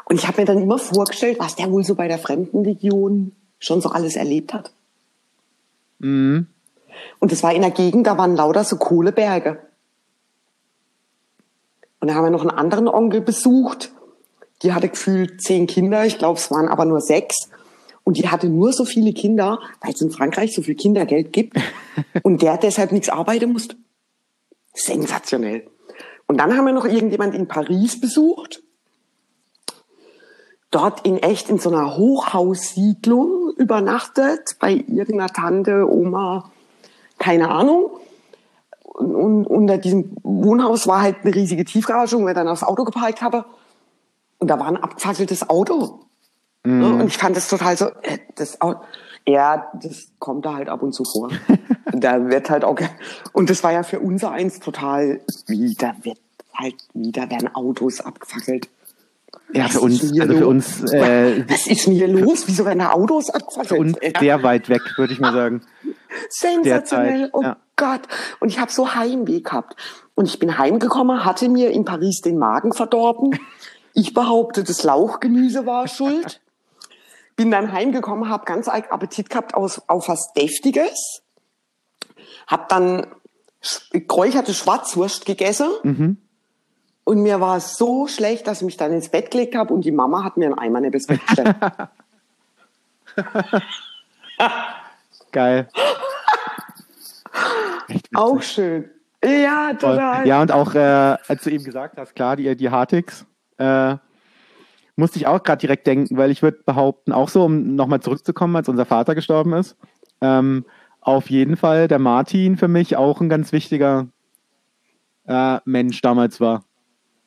Und ich habe mir dann immer vorgestellt, was der wohl so bei der Fremdenlegion schon so alles erlebt hat. Und es war in der Gegend, da waren lauter so Kohleberge. Und da haben wir noch einen anderen Onkel besucht. Die hatte gefühlt zehn Kinder, ich glaube, es waren aber nur sechs. Und die hatte nur so viele Kinder, weil es in Frankreich so viel Kindergeld gibt. Und der deshalb nichts arbeiten musste. Sensationell. Und dann haben wir noch irgendjemand in Paris besucht. Dort in echt in so einer Hochhaussiedlung übernachtet, bei irgendeiner Tante, Oma, keine Ahnung. Und, und unter diesem Wohnhaus war halt eine riesige Tiefgarage, wo wir dann aufs Auto geparkt haben. Und da war ein abgefackeltes Auto. Ne? Und ich fand das total so, äh, das Auto, ja, das kommt da halt ab und zu vor. da wird halt auch, und das war ja für unser eins total, wieder wird halt, wieder werden Autos abgefackelt. Ja, für uns, also für los? uns, äh, Was ist denn hier los? Wieso werden da Autos abgefackelt? für uns Ja. sehr weit weg, würde ich mal sagen. Sensationell. Oh ja. Gott. Und ich habe so Heimweh gehabt. Und ich bin heimgekommen, hatte mir in Paris den Magen verdorben. Ich behaupte, das Lauchgemüse war schuld. Bin dann heimgekommen, habe ganz Appetit gehabt auf, auf was Deftiges. Hab dann geräucherte Schwarzwurst gegessen. Und mir war es so schlecht, dass ich mich dann ins Bett gelegt habe und die Mama hat mir einen Eimer neben das Bett gestellt. Geil. Auch schön. Ja, Voll. total. Ja, und auch, äh, als du eben gesagt hast, klar, die, die Hartigs, äh, musste ich auch gerade direkt denken, weil ich würde behaupten, auch so, um nochmal zurückzukommen, als unser Vater gestorben ist, ähm, auf jeden Fall der Martin für mich auch ein ganz wichtiger äh, Mensch damals war.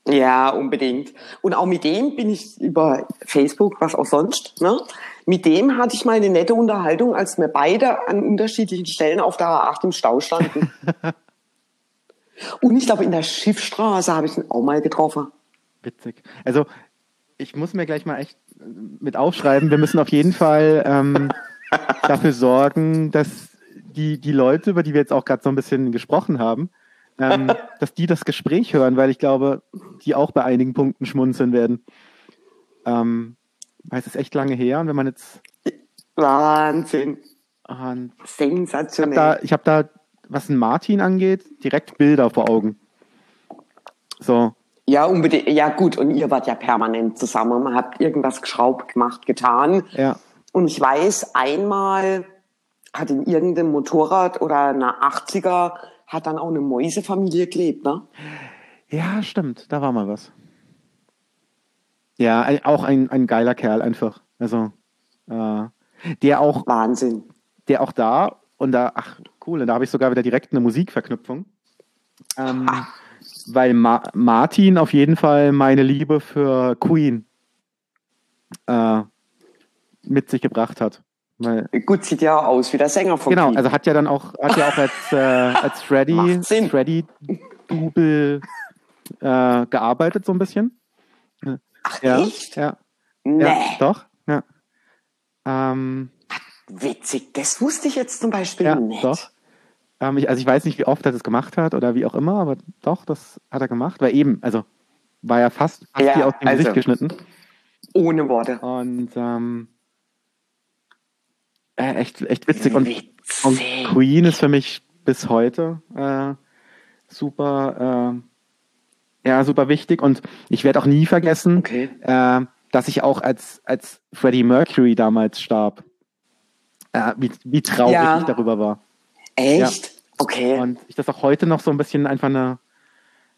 Ja, unbedingt. Und auch mit dem bin ich über Facebook, was auch sonst, ne? Mit dem hatte ich mal eine nette Unterhaltung, als wir beide an unterschiedlichen Stellen auf der A8 im Stau standen. Und ich glaube, in der Schiffstraße habe ich ihn auch mal getroffen. Witzig. Also, ich muss mir gleich mal echt mit aufschreiben. Wir müssen auf jeden Fall ähm, dafür sorgen, dass die, die Leute, über die wir jetzt auch gerade so ein bisschen gesprochen haben, ähm, dass die das Gespräch hören, weil ich glaube, die auch bei einigen Punkten schmunzeln werden. Ähm, weil es ist echt lange her und wenn man jetzt. Wahnsinn. Und ich habe Sensationell. da, ich hab da, was ein Martin angeht, direkt Bilder vor Augen. So, Ja, unbedingt. Ja, gut. Und ihr wart ja permanent zusammen. Man habt irgendwas geschraubt, gemacht, getan. ja. Und ich weiß, einmal hat in irgendeinem Motorrad oder einer 80er hat dann auch eine Mäusefamilie gelebt, ne? Ja, stimmt, da war mal was. Ja, auch ein, ein geiler Kerl einfach. Also, äh, der auch, Wahnsinn. der auch da und da, ach cool, und da habe ich sogar wieder direkt eine Musikverknüpfung. Ähm, weil Ma Martin auf jeden Fall meine Liebe für Queen äh, mit sich gebracht hat. Weil, Gut, sieht ja aus wie der Sänger von genau, Queen. also hat ja dann auch, hat ja auch als, äh, als Freddy. Freddy Double äh, gearbeitet so ein bisschen. Ach, Ja, echt? ja, Nee. ja, doch, ja. Ähm, Witzig. Das wusste ich jetzt zum Beispiel ja, nicht. doch. Ähm, ich, also ich weiß nicht, wie oft er das gemacht hat oder wie auch immer, aber doch, das hat er gemacht. Weil eben, also war ja fast, fast Ja, aus dem also- Gesicht geschnitten. Ohne Worte. Und ähm, äh, echt, echt witzig. Und, Witzig. und Queen ist für mich bis heute äh, super, äh, ja, super wichtig. Und ich werde auch nie vergessen, Okay. äh, dass ich auch als, als Freddie Mercury damals starb, äh, wie, wie traurig Ja. ich darüber war. Echt? Okay. Und ich das auch heute noch so ein bisschen einfach eine,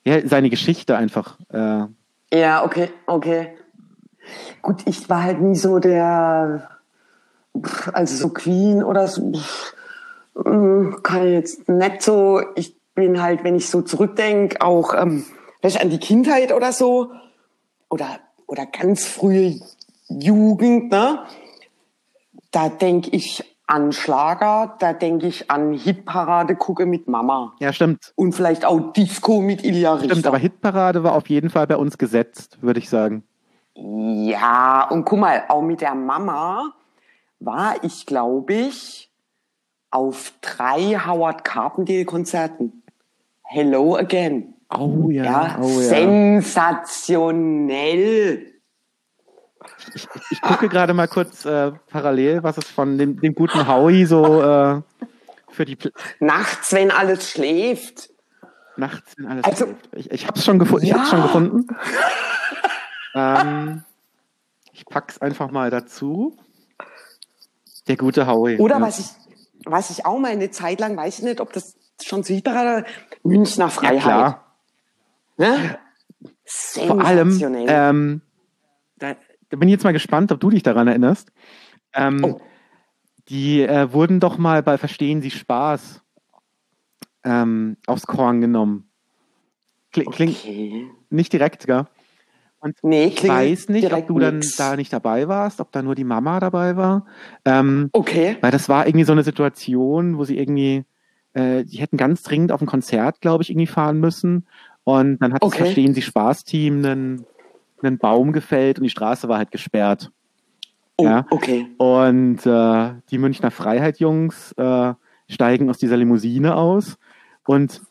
ja, seine Geschichte einfach. Äh, Ja, okay, okay. Gut, ich war halt nie so der, also so Queen oder so, mm, kann ich jetzt nicht so, ich bin halt, wenn ich so zurückdenke, auch ähm, vielleicht an die Kindheit oder so, oder, oder ganz frühe Jugend, ne? Da denke ich an Schlager, da denke ich an Hitparade gucke mit Mama. ja, stimmt. Und vielleicht auch Disco mit Ilja Richter. Stimmt, aber Hitparade war auf jeden Fall bei uns gesetzt, würde ich sagen. Ja, und guck mal, auch mit der Mama war ich, glaube ich, auf drei Howard Carpendale Konzerten. Hello again. Oh ja, Ja, oh ja. sensationell. Ich gucke gerade mal kurz äh, parallel, was es von dem, dem guten Howie so äh, für die Pl Nachts, wenn alles schläft. nachts wenn alles Also- schläft. Ich, ich habe es schon, gefu ich Ja. hab's schon gefunden. ähm, ich pack's einfach mal dazu. Der gute Howie. Oder ja. was ich, was ich auch mal eine Zeit lang, weiß ich nicht, ob das schon Hitparade, Münchner Ja, Freiheit. klar. Ne? Vor allem, ähm, da, da bin ich jetzt mal gespannt, ob du dich daran erinnerst. Ähm, Oh. Die äh, wurden doch mal bei Verstehen Sie Spaß ähm, aufs Korn genommen. Kling, Klingt okay. nicht direkt, gell? Nee, Ich weiß nicht, ob du dann nix. da nicht dabei warst, ob da nur die Mama dabei war. Ähm, Okay. weil das war irgendwie so eine Situation, wo sie irgendwie, äh, die hätten ganz dringend auf ein Konzert, glaube ich, irgendwie fahren müssen. Und dann hat das Okay. Verstehen Sie Spaß-Team einen, einen Baum gefällt und die Straße war halt gesperrt. Oh, Ja. okay. Und äh, die Münchner Freiheit-Jungs äh, steigen aus dieser Limousine aus. Und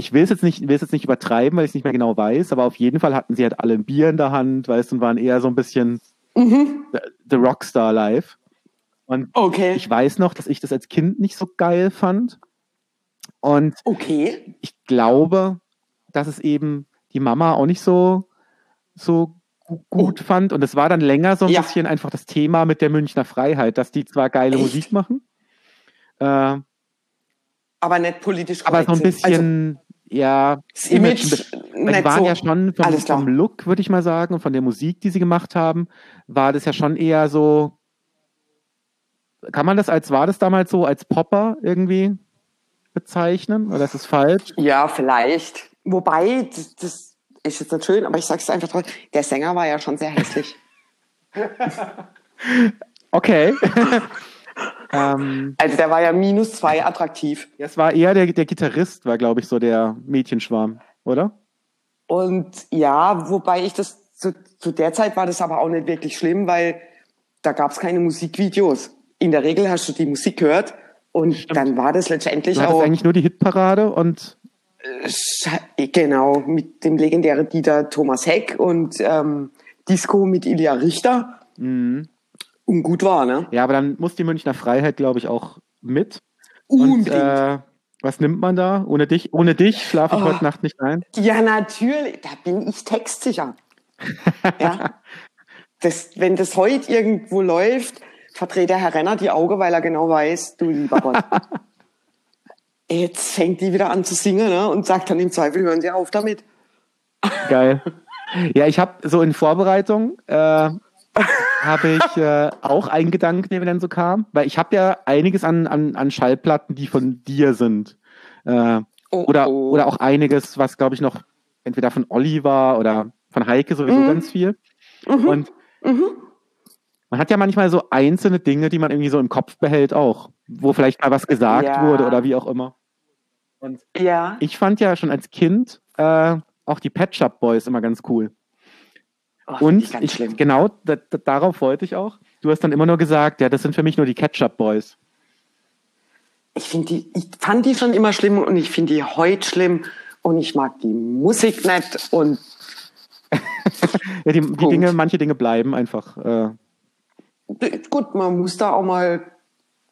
ich will es jetzt nicht, will es jetzt nicht übertreiben, weil ich es nicht mehr genau weiß, aber auf jeden Fall hatten sie halt alle ein Bier in der Hand, weißt du, und waren eher so ein bisschen Mhm. the, the Rockstar live. Und Okay. ich weiß noch, dass ich das als Kind nicht so geil fand. Und okay. ich glaube, dass es eben die Mama auch nicht so, so gu- gut fand. Und es war dann länger so ein Oh. Ja. bisschen einfach das Thema mit der Münchner Freiheit, dass die zwar geile Echt? Musik machen, äh, Aber nicht politisch aber so ein korrekt. Also, bisschen, ja, das Image die waren so. ja schon vom, vom Look, würde ich mal sagen, und von der Musik, die sie gemacht haben, war das ja schon eher so, kann man das als, war das damals so als Popper irgendwie bezeichnen? Oder ist es falsch? Ja, vielleicht. Wobei, das, das ist jetzt nicht schön, aber ich sag's einfach trotzdem, der Sänger war ja schon sehr hässlich. Okay. Ähm, also der war ja minus zwei attraktiv. Es war eher der, der Gitarrist, war glaube ich so der Mädchenschwarm, oder? Und ja, wobei ich das zu, zu der Zeit war das aber auch nicht wirklich schlimm, weil da gab es keine Musikvideos. In der Regel hast du die Musik gehört und Stimmt. dann war das letztendlich du auch eigentlich nur die Hitparade und äh, genau mit dem legendären Dieter Thomas Heck und ähm, Disco mit Ilja Richter. Mhm. Und gut war, ne? Ja, aber dann muss die Münchner Freiheit, glaube ich, auch mit. Unbedingt. Und, äh, was nimmt man da? Ohne dich, ohne dich schlafe ich oh. heute Nacht nicht ein? Ja, natürlich. Da bin ich textsicher. ja. Das, wenn das heute irgendwo läuft, verdreht der Herr Renner die Augen, weil er genau weiß, du lieber Gott. Jetzt fängt die wieder an zu singen ne? und sagt dann im Zweifel, hören Sie auf damit. Geil. Ja, ich habe so in Vorbereitung äh, habe ich äh, auch einen Gedanken, der mir dann so kam, weil ich habe ja einiges an, an, an Schallplatten, die von dir sind. Äh, oh, oder, oh. oder auch einiges, was glaube ich noch entweder von Olli war oder von Heike sowieso mhm. ganz viel. Mhm. Und mhm. man hat ja manchmal so einzelne Dinge, die man irgendwie so im Kopf behält auch, wo vielleicht mal was gesagt ja. wurde oder wie auch immer. Und ja. ich fand ja schon als Kind äh, auch die Pet Shop Boys immer ganz cool. Oh, und ich, ich genau, da, da, darauf wollte ich auch. Du hast dann immer nur gesagt, ja, das sind für mich nur die Ketchup Boys. Ich finde die, ich fand die schon immer schlimm und ich finde die heute schlimm und ich mag die Musik nicht und ja, die, die Dinge, manche Dinge bleiben einfach. Äh, Gut, man muss da auch mal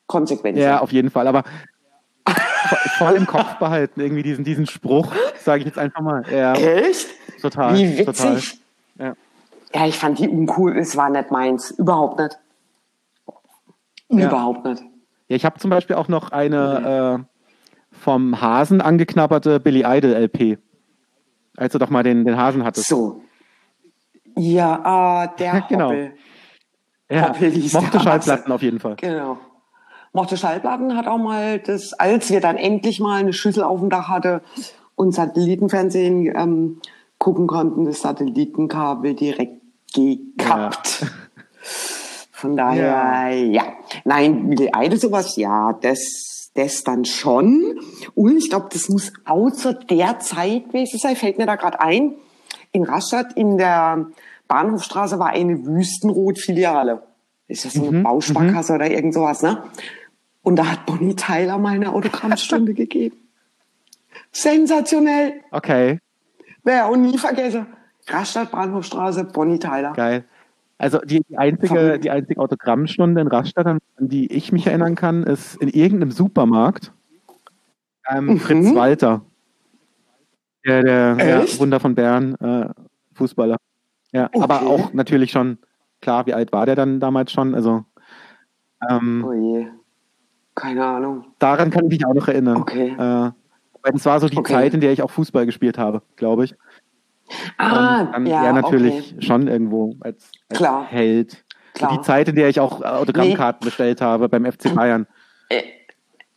konsequent sein. Ja, auf jeden Fall. Aber voll im Kopf behalten, irgendwie diesen, diesen Spruch, sage ich jetzt einfach mal. Ja, Echt? Total. Wie witzig. Total. Ja. Ja, ich fand die uncool. Es war nicht meins. Überhaupt nicht. Ja. Überhaupt nicht. Ja, ich habe zum Beispiel auch noch eine äh, vom Hasen angeknabberte Billy Idol LP. Als du doch mal den, den Hasen hattest. So. Ja, ah, der genau. Hoppel. Ja, Hoppel mochte Schallplatten auf jeden Fall. Genau. Mochte Schallplatten hat auch mal das, als wir dann endlich mal eine Schüssel auf dem Dach hatte und Satellitenfernsehen ähm, gucken konnten, das Satellitenkabel direkt gekappt. Ja. Von daher, ja. ja. Nein, Idol sowas, ja, das, das dann schon. Und ich glaube, das muss außer der Zeit gewesen sein, fällt mir da gerade ein. In Rastatt in der Bahnhofstraße war eine Wüstenrot-Filiale. Ist das so eine mhm, Bausparkasse mhm. oder irgend sowas, ne? Und da hat Bonnie Tyler mal eine Autogrammstunde gegeben. Sensationell. Okay. Wer auch nie vergessen. Rastatt, Bahnhofstraße, Bonnie Tyler. Geil. Also die, die, einzige, die einzige Autogrammstunde in Rastatt, an die ich mich erinnern kann, ist in irgendeinem Supermarkt. Ähm, mhm. Fritz Walter. Der, der ja, Wunder von Bern, äh, Fußballer. Ja, okay. aber auch natürlich schon, klar, wie alt war der dann damals schon? Also, ähm, oh je. Keine Ahnung. Daran kann ich mich auch noch erinnern. Okay. Äh, das war so die okay. Zeit, in der ich auch Fußball gespielt habe, glaube ich. Ah, dann, ja, natürlich okay. schon irgendwo als, als Klar. Held. Klar. Die Zeit, in der ich auch Autogrammkarten nee. bestellt habe beim FC Bayern. Äh,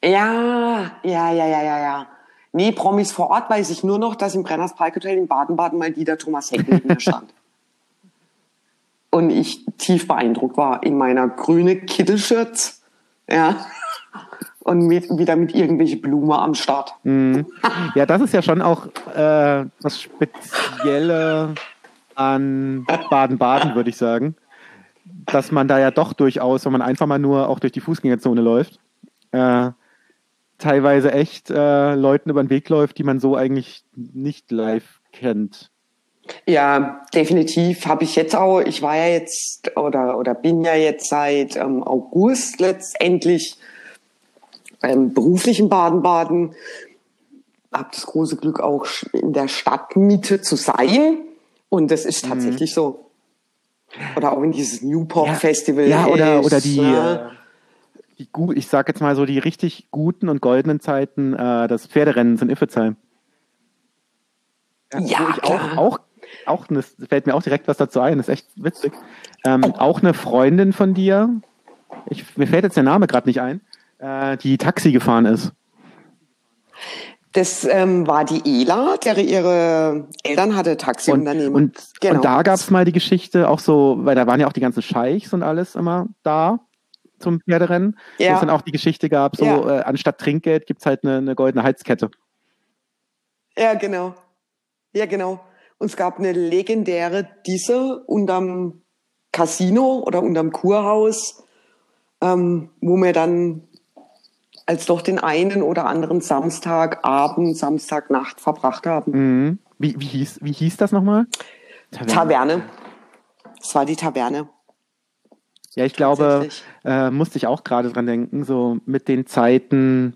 ja, ja, ja, ja, ja, ja. Nee, Promis vor Ort weiß ich nur noch, dass im Brenners Park Hotel in Baden-Baden mal Dieter Thomas Heck mit mir stand. Und ich tief beeindruckt war in meiner grüne Kittelschürz. Ja und mit, wieder mit irgendwelche Blume am Start. Mhm. Ja, das ist ja schon auch äh, das Spezielle an Baden-Baden, würde ich sagen. Dass man da ja doch durchaus, wenn man einfach mal nur auch durch die Fußgängerzone läuft, äh, teilweise echt äh, Leuten über den Weg läuft, die man so eigentlich nicht live kennt. Ja, definitiv habe ich jetzt auch, ich war ja jetzt oder, oder bin ja jetzt seit ähm, August letztendlich beim beruflichen Baden-Baden. Habe das große Glück auch in der Stadtmiete zu sein. Und das ist tatsächlich mhm. so. Oder auch in dieses Newport ja, Festival. Ja, oder, oder die, ne? die, ich sag jetzt mal so, die richtig guten und goldenen Zeiten äh, des Pferderennens in Iffezheim. Ja, ja auch, auch, auch eine, fällt mir auch direkt was dazu ein, das ist echt witzig. Ähm, oh. Auch eine Freundin von dir, ich, mir fällt jetzt der Name gerade nicht ein, äh, die Taxi gefahren ist. Das ähm, war die Ela, der ihre Eltern hatte Taxiunternehmen. Und, und, genau. und da gab es mal die Geschichte auch so, weil da waren ja auch die ganzen Scheichs und alles immer da. zum Pferderennen, wo Ja. es dann auch die Geschichte gab, so Ja. äh, anstatt Trinkgeld gibt es halt eine, eine goldene Halskette. Ja, genau. Ja, genau. Und es gab eine legendäre Disse unterm Casino oder unterm Kurhaus, ähm, wo wir dann als doch den einen oder anderen Samstagabend, Samstagnacht verbracht haben. Mhm. Wie, wie, hieß, wie hieß das nochmal? Taverne. Es war die Taverne. Ja, ich glaube, äh, musste ich auch gerade dran denken, so mit den Zeiten,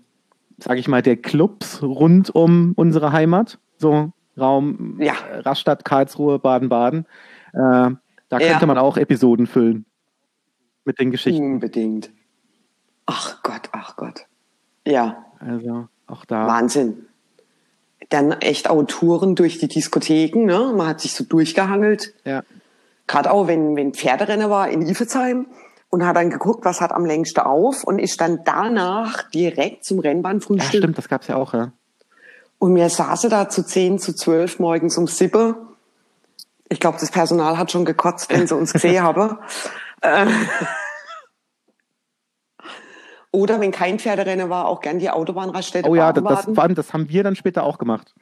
sage ich mal, der Clubs rund um unsere Heimat, so Raum Ja. Rastatt, Karlsruhe, Baden-Baden. Äh, da Ja. könnte man auch Episoden füllen mit den Geschichten. Unbedingt. Ach Gott, ach Gott. Ja, Also auch da. Wahnsinn. Dann echt auch Touren durch die Diskotheken, ne? Man hat sich so durchgehangelt. Ja. Gerade auch, wenn, wenn Pferderenner war in Ifelsheim und hat dann geguckt, was hat am längsten auf und ist dann danach direkt zum ja, Rennbahnfrühstück. stimmt, das gab's ja auch, ja. und wir saßen da zu 10, zu 12 morgens um Sippe. Ich glaube, das Personal hat schon gekotzt, wenn sie uns gesehen haben. Oder wenn kein Pferderennen war, auch gern die Autobahnraststätte Oh ja, das, das, vor allem, das haben wir dann später auch gemacht.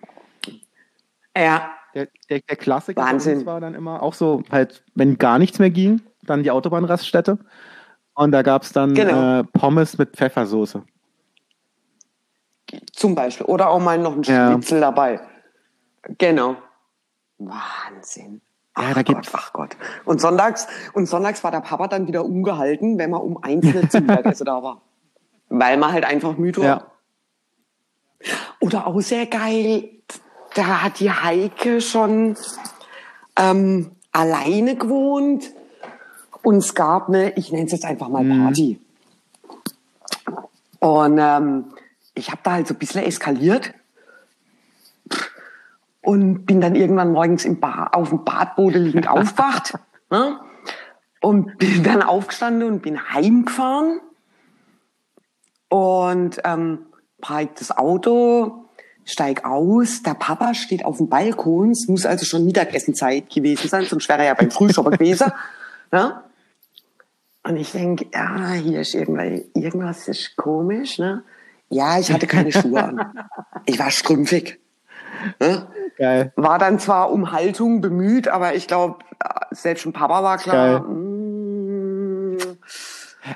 Ja, Der, der, der Klassiker Wahnsinn. war dann immer auch so, halt, wenn gar nichts mehr ging, dann die Autobahnraststätte. Und da gab's dann Genau. äh, Pommes mit Pfeffersoße. Zum Beispiel. Oder auch mal noch ein Ja. Schnitzel dabei. Genau. Wahnsinn. Ja, Ach da Gott, gibt's- ach Gott. Und sonntags, und sonntags war der Papa dann wieder ungehalten, wenn man um zum Mittagessen da war. Weil man halt einfach müde war. Ja. Oder auch sehr geil, da hat die Heike schon ähm, alleine gewohnt und es gab eine, ich nenne es jetzt einfach mal Mhm. Party. Und ähm, ich habe da halt so ein bisschen eskaliert und bin dann irgendwann morgens im ba auf dem Badboden liegend aufgewacht ne? und bin dann aufgestanden und bin heimgefahren und ähm, parkt das Auto, steig aus, der Papa steht auf dem Balkon, es muss also schon Mittagessenzeit gewesen sein, sonst wäre er ja beim Frühstück gewesen. Ne? Und ich denke, ja, hier ist irgendwas, irgendwas ist komisch. Ne? Ja, ich hatte keine Schuhe an. Ich war strümpfig. Ne? Geil. War dann zwar um Haltung bemüht, aber ich glaube, selbst schon Papa war klar. Geil. mm,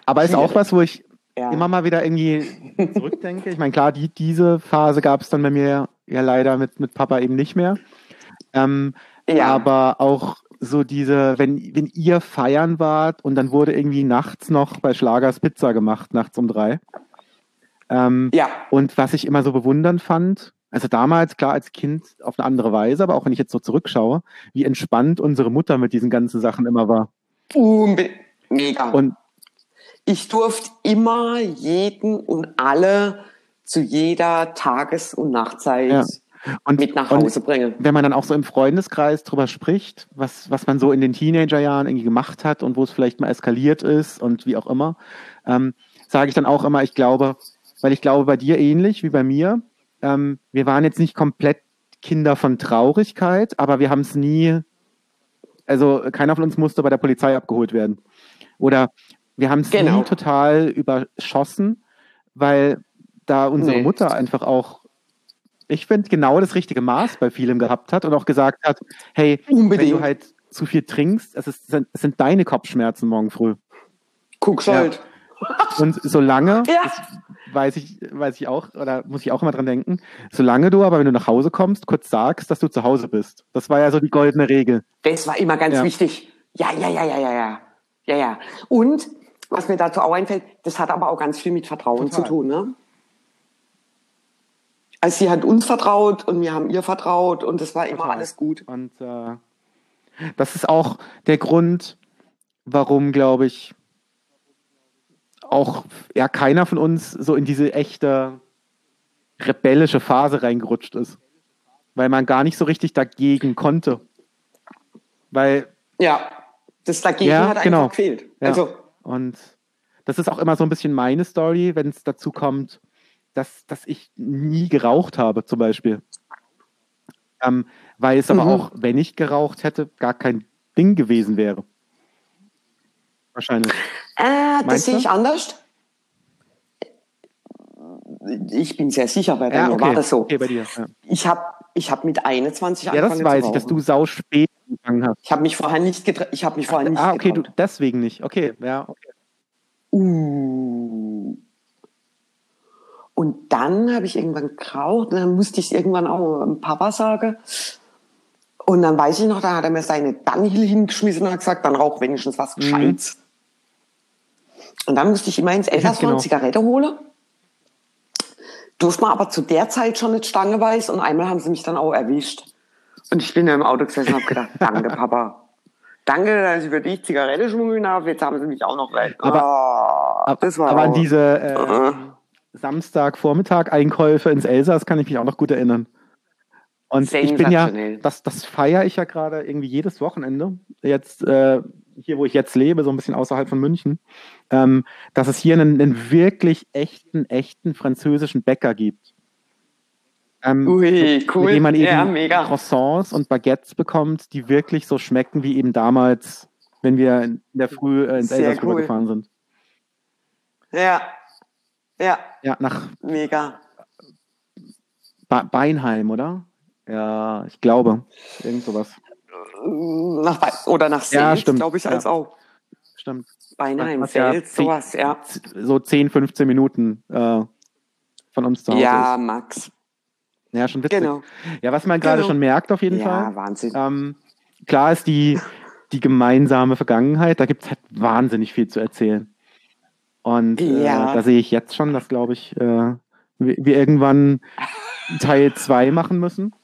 Aber ist auch was, wo ich Ja. immer mal wieder irgendwie zurückdenke. Ich meine, klar, die, diese Phase gab es dann bei mir ja leider mit, mit Papa eben nicht mehr. Ähm, Ja. Aber auch so diese, wenn, wenn ihr feiern wart und dann wurde irgendwie nachts noch bei Schlagers Pizza gemacht, nachts um drei. Ähm, Ja, Und was ich immer so bewundernd fand, also damals, klar, als Kind auf eine andere Weise, aber auch wenn ich jetzt so zurückschaue, wie entspannt unsere Mutter mit diesen ganzen Sachen immer war. unbe mega. Und ich durfte immer jeden und alle zu jeder Tages- und Nachtzeit Ja. Und, mit nach Hause bringen. wenn man dann auch so im Freundeskreis drüber spricht, was, was man so in den Teenagerjahren irgendwie gemacht hat und wo es vielleicht mal eskaliert ist und wie auch immer, ähm, sage ich dann auch immer, ich glaube, weil ich glaube, bei dir ähnlich wie bei mir, ähm, wir waren jetzt nicht komplett Kinder von Traurigkeit, aber wir haben es nie, also keiner von uns musste bei der Polizei abgeholt werden. Oder wir haben es Genau. nie total überschossen, weil da unsere Nee. Mutter einfach auch ich finde, genau das richtige Maß bei vielem gehabt hat und auch gesagt hat, hey, wenn Unbedingt. du halt zu viel trinkst, es, ist, es sind deine Kopfschmerzen morgen früh. Guck's Ja. halt. Und solange, Ja. weiß ich, weiß ich auch, oder muss ich auch immer dran denken, solange du aber, wenn du nach Hause kommst, kurz sagst, dass du zu Hause bist. Das war ja so die goldene Regel. Das war immer ganz Ja. wichtig. Ja, ja, ja, ja, ja, ja. Ja, ja. Und was mir dazu auch einfällt, das hat aber auch ganz viel mit Vertrauen Total. zu tun, ne? Also sie hat uns vertraut und wir haben ihr vertraut und das war immer Total. alles gut. Und äh, das ist auch der Grund, warum, glaube ich, auch ja keiner von uns so in diese echte rebellische Phase reingerutscht ist. Weil man gar nicht so richtig dagegen konnte. Weil, Ja, das dagegen Ja, hat einfach genau. gefehlt. ja, Also, und das ist auch immer so ein bisschen meine Story, wenn es dazu kommt, dass, dass ich nie geraucht habe, zum Beispiel. Ähm, weil es aber Mhm. auch, wenn ich geraucht hätte, gar kein Ding gewesen wäre. Wahrscheinlich. Äh, das sehe ich anders. Ich bin sehr sicher, bei Ja, okay. war das so. Okay, bei dir. Ja, Ich habe ich hab mit 21 ja angefangen das weiß ich, dass du sau spät angefangen hast. Ich habe mich vorher nicht getraut. Ich habe mich vorher nicht Ah, okay, du getraut. deswegen nicht. Okay, ja. Okay. Uh. Und dann habe ich irgendwann geraucht, und dann musste ich irgendwann auch dem Papa sagen. Und dann weiß ich noch, da hat er mir seine Dunhill hingeschmissen und hat gesagt, dann rauch wenigstens was Mhm. Gescheites. Und dann musste ich immer ins Elsass Genau. eine Zigarette holen. Durfte man aber zu der Zeit schon nicht stangeweise und einmal haben sie mich dann auch erwischt. Und ich bin da im Auto gesessen und habe gedacht, danke Papa. Danke, dass ich für dich Zigarette schmuggeln darf. Jetzt haben sie mich auch noch weg. Aber- Ah, Aber, das war aber an diese äh, Samstagvormittag-Einkäufe ins Elsass kann ich mich auch noch gut erinnern. Und ich bin ja, das, das feiere ich ja gerade irgendwie jedes Wochenende. Jetzt, äh, hier, wo ich jetzt lebe, so ein bisschen außerhalb von München, ähm, dass es hier einen, einen wirklich echten, echten französischen Bäcker gibt. Ähm, Ui, cool. Mit dem man eben Ja, mega. Croissants und Baguettes bekommt, die wirklich so schmecken wie eben damals, wenn wir in der Früh äh, ins Elsass cool. rübergefahren sind. Ja. Ja, Ja, nach mega. Ba Beinheim, oder? Ja, ich glaube. Irgend sowas. Nach, Be- oder nach Ja, Sels, stimmt. glaube ich, Ja. als auch. Stimmt. Beinheim, Was ja sowas, ja. So 10, 15 Minuten äh, von uns zu Hause Ja, ist. Max. Ja, schon witzig. Genau. Ja, was man gerade Genau. schon merkt auf jeden Ja, Fall. Wahnsinn. Ähm, klar ist die, die gemeinsame Vergangenheit, da gibt es halt wahnsinnig viel zu erzählen. Und äh, Ja. da sehe ich jetzt schon, dass, glaube ich, äh, wir, irgendwann Teil 2 machen müssen.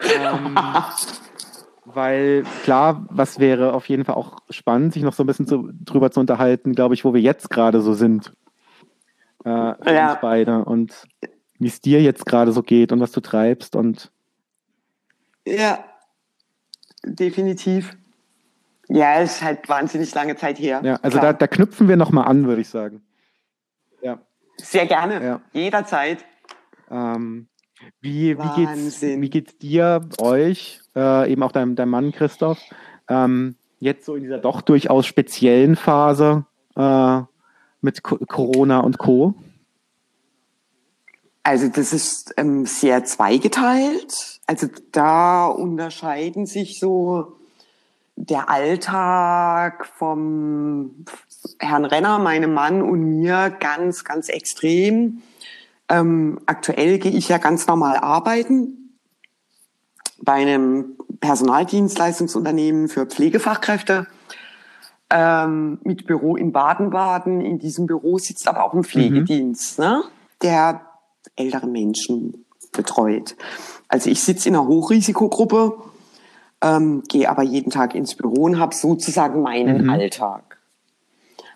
Ähm, weil klar, was wäre auf jeden Fall auch spannend, sich noch so ein bisschen zu, drüber zu unterhalten, glaube ich, wo wir jetzt gerade so sind. Äh, Ja. uns beide und wie es dir jetzt gerade so geht und was du treibst und Ja, definitiv. Ja, es ist halt wahnsinnig lange Zeit her. ja, also da, da knüpfen wir nochmal an, würde ich sagen. Ja. Sehr gerne. Ja. Jederzeit. Ähm, wie, wie, geht's, wie geht's dir, euch, äh, eben auch deinem, deinem Mann Christoph, ähm, jetzt so in dieser doch durchaus speziellen Phase äh, mit Co Corona und Co. Also das ist ähm, sehr zweigeteilt. Also da unterscheiden sich so der Alltag vom Herrn Renner, meinem Mann und mir ganz, ganz extrem. Ähm, aktuell gehe ich ja ganz normal arbeiten bei einem Personaldienstleistungsunternehmen für Pflegefachkräfte ähm, mit Büro in Baden-Baden. In diesem Büro sitzt aber auch ein Pflegedienst, ne? der ältere Menschen betreut. Also ich sitze in einer Hochrisikogruppe, ähm, gehe aber jeden Tag ins Büro und habe sozusagen meinen Alltag.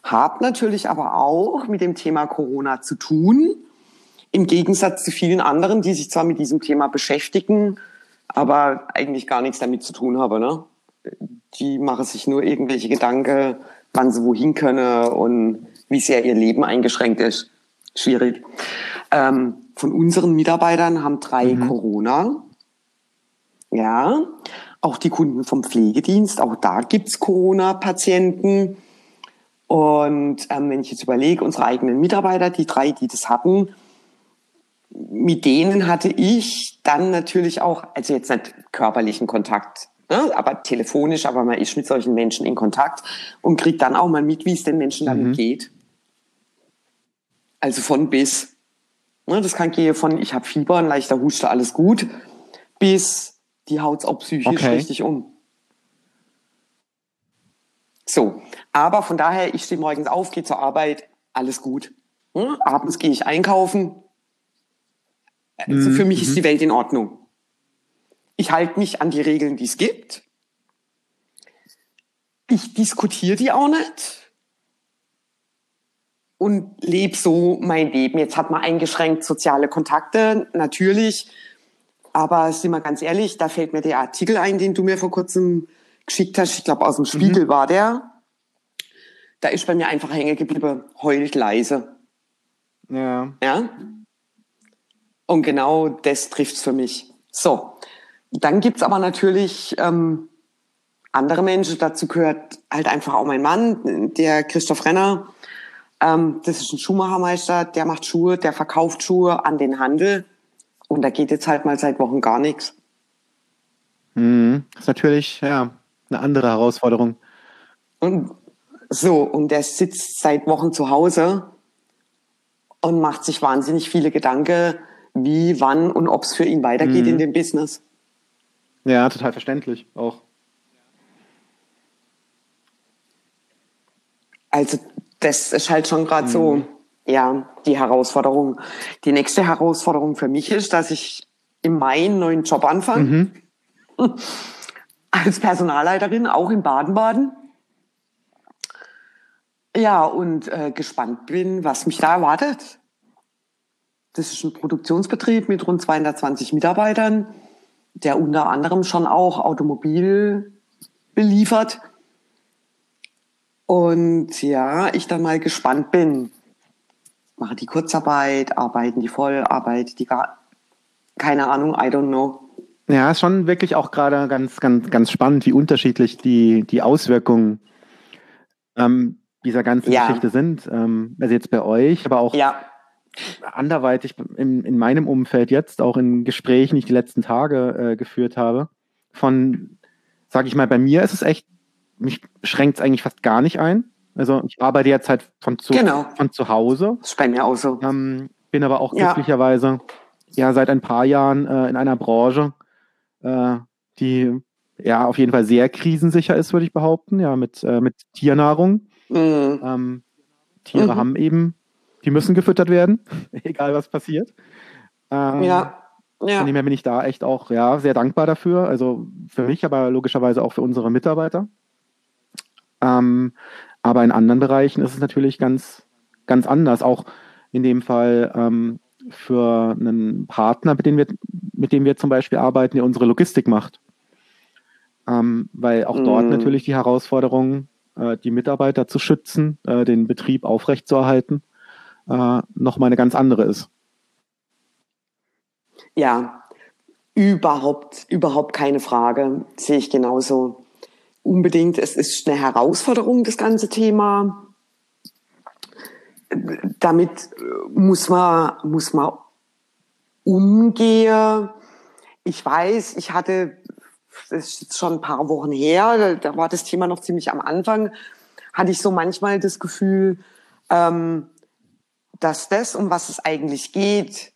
Hab natürlich aber auch mit dem Thema Corona zu tun, im Gegensatz zu vielen anderen, die sich zwar mit diesem Thema beschäftigen, aber eigentlich gar nichts damit zu tun haben. Ne? Die machen sich nur irgendwelche Gedanken, wann sie wohin können und wie sehr ihr Leben eingeschränkt ist. Schwierig. Ähm, von unseren Mitarbeitern haben drei Corona. Ja, auch die Kunden vom Pflegedienst, auch da gibt's Corona-Patienten. Und ähm, wenn ich jetzt überlege, unsere eigenen Mitarbeiter, die drei, die das hatten, mit denen hatte ich dann natürlich auch, also jetzt nicht körperlichen Kontakt, ne, aber telefonisch, aber man ist mit solchen Menschen in Kontakt und kriegt dann auch mal mit, wie es den Menschen damit geht. Also von bis. Ne, das kann gehen von, ich habe Fieber, ein leichter Huster, alles gut, bis die haut's auch psychisch Okay. richtig um. So, aber von daher, ich stehe morgens auf, gehe zur Arbeit, alles gut. Hm? Abends gehe ich einkaufen. Also für mich ist die Welt in Ordnung. Ich halte mich an die Regeln, die es gibt. Ich diskutiere die auch nicht. Und lebe so mein Leben. Jetzt hat man eingeschränkt soziale Kontakte, natürlich. Aber sind wir ganz ehrlich, da fällt mir der Artikel ein, den du mir vor kurzem geschickt hast. Ich glaube, aus dem Spiegel war der. Da ist bei mir einfach hängen geblieben, heult leise. Ja. Ja? Und genau das trifft's für mich. So, dann gibt's aber natürlich ähm, andere Menschen. Dazu gehört halt einfach auch mein Mann, der Christoph Renner. Ähm, das ist ein Schuhmachermeister, der macht Schuhe, der verkauft Schuhe an den Handel. Und da geht jetzt halt mal seit Wochen gar nichts. Mhm. Das ist natürlich ja, eine andere Herausforderung. Und so, und der sitzt seit Wochen zu Hause und macht sich wahnsinnig viele Gedanken, wie, wann und ob es für ihn weitergeht Mhm. in dem Business. Ja, total verständlich auch. Also das ist halt schon gerade so, ja, die Herausforderung. Die nächste Herausforderung für mich ist, dass ich im Mai einen neuen Job anfange. Als Personalleiterin, auch in Baden-Baden. Ja, und äh, gespannt bin, was mich da erwartet. Das ist ein Produktionsbetrieb mit rund 220 Mitarbeitern, der unter anderem schon auch Automobil beliefert. Und ja, ich dann mal gespannt bin. Machen die Kurzarbeit, arbeiten die Vollarbeit, die gar, keine Ahnung, I don't know. Ja, ist schon wirklich auch gerade ganz, ganz, ganz spannend, wie unterschiedlich die, die Auswirkungen ähm, dieser ganzen Ja. Geschichte sind. Ähm, also jetzt bei euch, aber auch Ja, anderweitig in, in meinem Umfeld jetzt, auch in Gesprächen, die ich die letzten Tage äh, geführt habe. Von, sage ich mal, bei mir ist es echt, mich schränkt es eigentlich fast gar nicht ein. Also ich arbeite jetzt halt von zu, Genau. von zu Hause, das ist bei mir auch so. ähm, bin aber auch Ja. glücklicherweise ja seit ein paar Jahren äh, in einer Branche, äh, die ja auf jeden Fall sehr krisensicher ist, würde ich behaupten, ja, mit, äh, mit Tiernahrung. Mhm. Ähm, Tiere Mhm. haben eben, die müssen gefüttert werden, egal was passiert. Ähm, Ja, Von ja, dem her bin ich da echt auch ja, sehr dankbar dafür. Also für mich, aber logischerweise auch für unsere Mitarbeiter. Ähm, aber in anderen Bereichen ist es natürlich ganz, ganz anders. Auch in dem Fall ähm, für einen Partner, mit dem, wir, mit dem wir zum Beispiel arbeiten, der unsere Logistik macht. Ähm, weil auch dort Mhm. natürlich die Herausforderung, äh, die Mitarbeiter zu schützen, äh, den Betrieb aufrechtzuerhalten, äh, nochmal eine ganz andere ist. ja. Überhaupt, überhaupt keine Frage. Sehe ich genauso. Unbedingt. Es ist eine Herausforderung, das ganze Thema. Damit äh, muss man, muss man umgehen. Ich weiß, ich hatte, das ist jetzt schon ein paar Wochen her, da, war das Thema noch ziemlich am Anfang, hatte ich so manchmal das Gefühl, ähm, dass das, um was es eigentlich geht,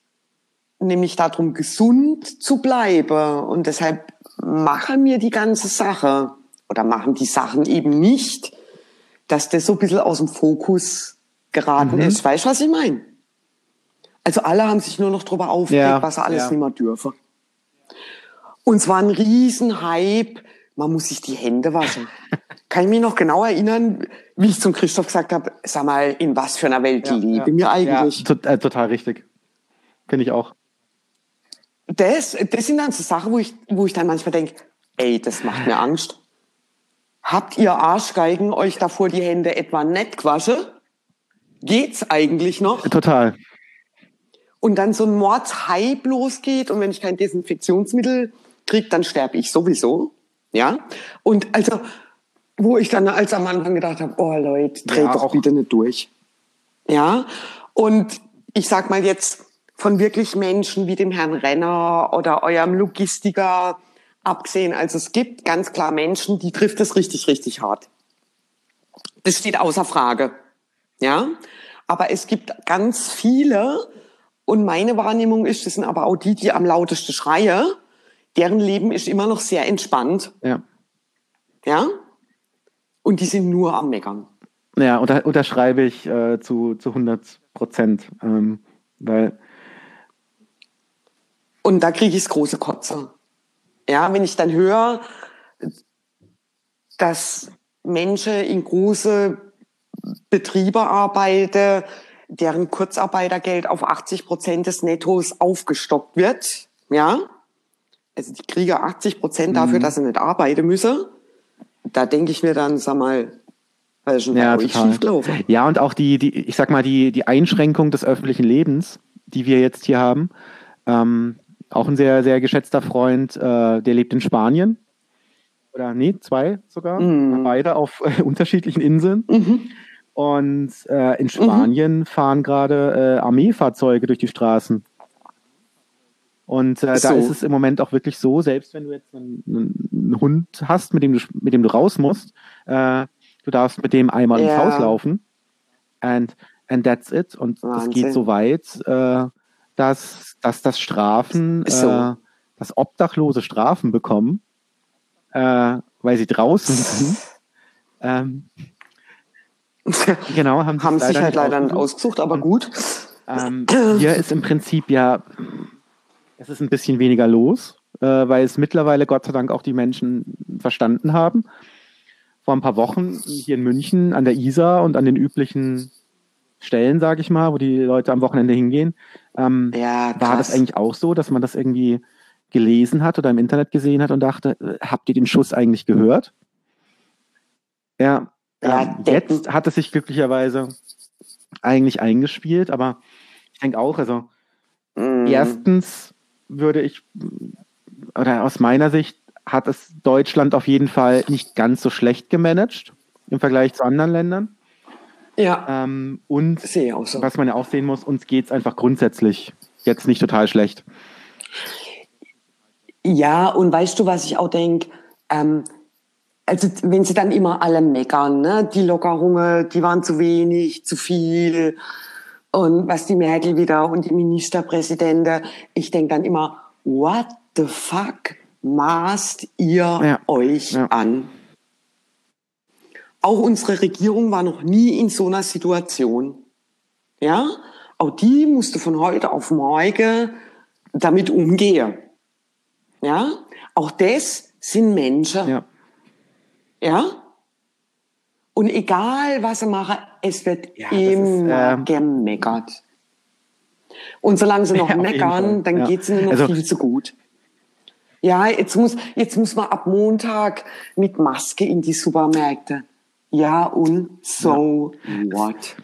nämlich darum, gesund zu bleiben. Und deshalb machen wir die ganze Sache oder machen die Sachen eben nicht, dass das so ein bisschen aus dem Fokus geraten Mhm. ist. Weißt du, was ich meine? Also alle haben sich nur noch darüber aufgeregt, Ja, was sie alles ja. nicht mehr dürfen. Und es war ein Riesenhype. Man muss sich die Hände waschen. Kann ich mich noch genau erinnern, wie ich zum Christoph gesagt habe, sag mal, in was für einer Welt leben wir eigentlich? Ja, tot, äh, total richtig. Finde ich auch. das, das sind dann so Sachen, wo ich, wo ich dann manchmal denke, ey, das macht mir Angst. Habt ihr Arschgeigen euch davor die Hände etwa nicht gewaschen? Geht's eigentlich noch? Total. Und dann so ein Mordshype losgeht und wenn ich kein Desinfektionsmittel krieg, dann sterbe ich sowieso. Ja? Und also, wo ich dann als am Anfang gedacht habe, oh Leute, dreht Ja, doch auch- bitte nicht durch. Ja? Und ich sag mal jetzt von wirklich Menschen wie dem Herrn Renner oder eurem Logistiker abgesehen. Also es gibt ganz klar Menschen, die trifft es richtig, richtig hart. Das steht außer Frage. Ja? Aber es gibt ganz viele, und meine Wahrnehmung ist, das sind aber auch die, die am lautesten schreien, deren Leben ist immer noch sehr entspannt. Ja. Ja? Und die sind nur am Meckern. Ja, unter, unterschreibe ich äh, zu, zu 100 Prozent. Ähm, weil, Und da kriege ich das große Kotze. Ja, wenn ich dann höre, dass Menschen in große Betriebe arbeiten, deren Kurzarbeitergeld auf 80 Prozent des Nettos aufgestockt wird, ja, also die kriegen 80 Prozent dafür, dass sie nicht arbeiten müssen, da denke ich mir dann, sag mal, ja, total. Ja, und auch die, die, ich sag mal, die, die Einschränkung des öffentlichen Lebens, die wir jetzt hier haben. Ähm, auch ein sehr, sehr geschätzter Freund, äh, der lebt in Spanien. oder nee, zwei sogar, mhm. beide auf äh, unterschiedlichen Inseln. Mhm. Und äh, in Spanien mhm. fahren gerade äh, Armeefahrzeuge durch die Straßen. Und äh, so. da ist es im Moment auch wirklich so, selbst wenn du jetzt einen, einen Hund hast, mit dem du, mit dem du raus musst, äh, du darfst mit dem einmal ja. ins Haus laufen. And, and that's it. Und Wahnsinn. das geht so weit, äh, dass, dass das Strafen, so. äh, dass Obdachlose Strafen bekommen, äh, weil sie draußen sind. Ähm, genau, haben, haben sich halt leider nicht ausgesucht, aber gut. Ähm, hier ist im Prinzip ja, es ist ein bisschen weniger los, äh, weil es mittlerweile Gott sei Dank auch die Menschen verstanden haben. Vor ein paar Wochen hier in München an der Isar und an den üblichen Stellen, sage ich mal, wo die Leute am Wochenende hingehen, ähm, ja, war das eigentlich auch so, dass man das irgendwie gelesen hat oder im Internet gesehen hat und dachte, äh, habt ihr den Schuss eigentlich gehört? Ja, ja ähm, jetzt hat es sich glücklicherweise eigentlich eingespielt, aber ich denke auch, also mm. erstens würde ich, oder aus meiner Sicht hat es Deutschland auf jeden Fall nicht ganz so schlecht gemanagt im Vergleich zu anderen Ländern. Ja. Ähm, und so. was man ja auch sehen muss, uns geht es einfach grundsätzlich jetzt nicht total schlecht. Ja, und weißt du, was ich auch denke? Ähm, also wenn sie dann immer alle meckern, ne? die Lockerungen, die waren zu wenig, zu viel und was die Merkel wieder und die Ministerpräsidenten, ich denke dann immer, what the fuck maßt ihr ja. euch ja. an? Auch unsere Regierung war noch nie in so einer Situation. Ja, auch die musste von heute auf morgen damit umgehen. Ja, auch das sind Menschen. Ja. ja? Und egal, was sie machen, es wird ja, immer ist, äh, gemeckert. Und solange sie noch ja, meckern, dann ja. geht es ihnen noch also, viel zu gut. Ja, jetzt muss, jetzt muss man ab Montag mit Maske in die Supermärkte. Ja, und so ja. what?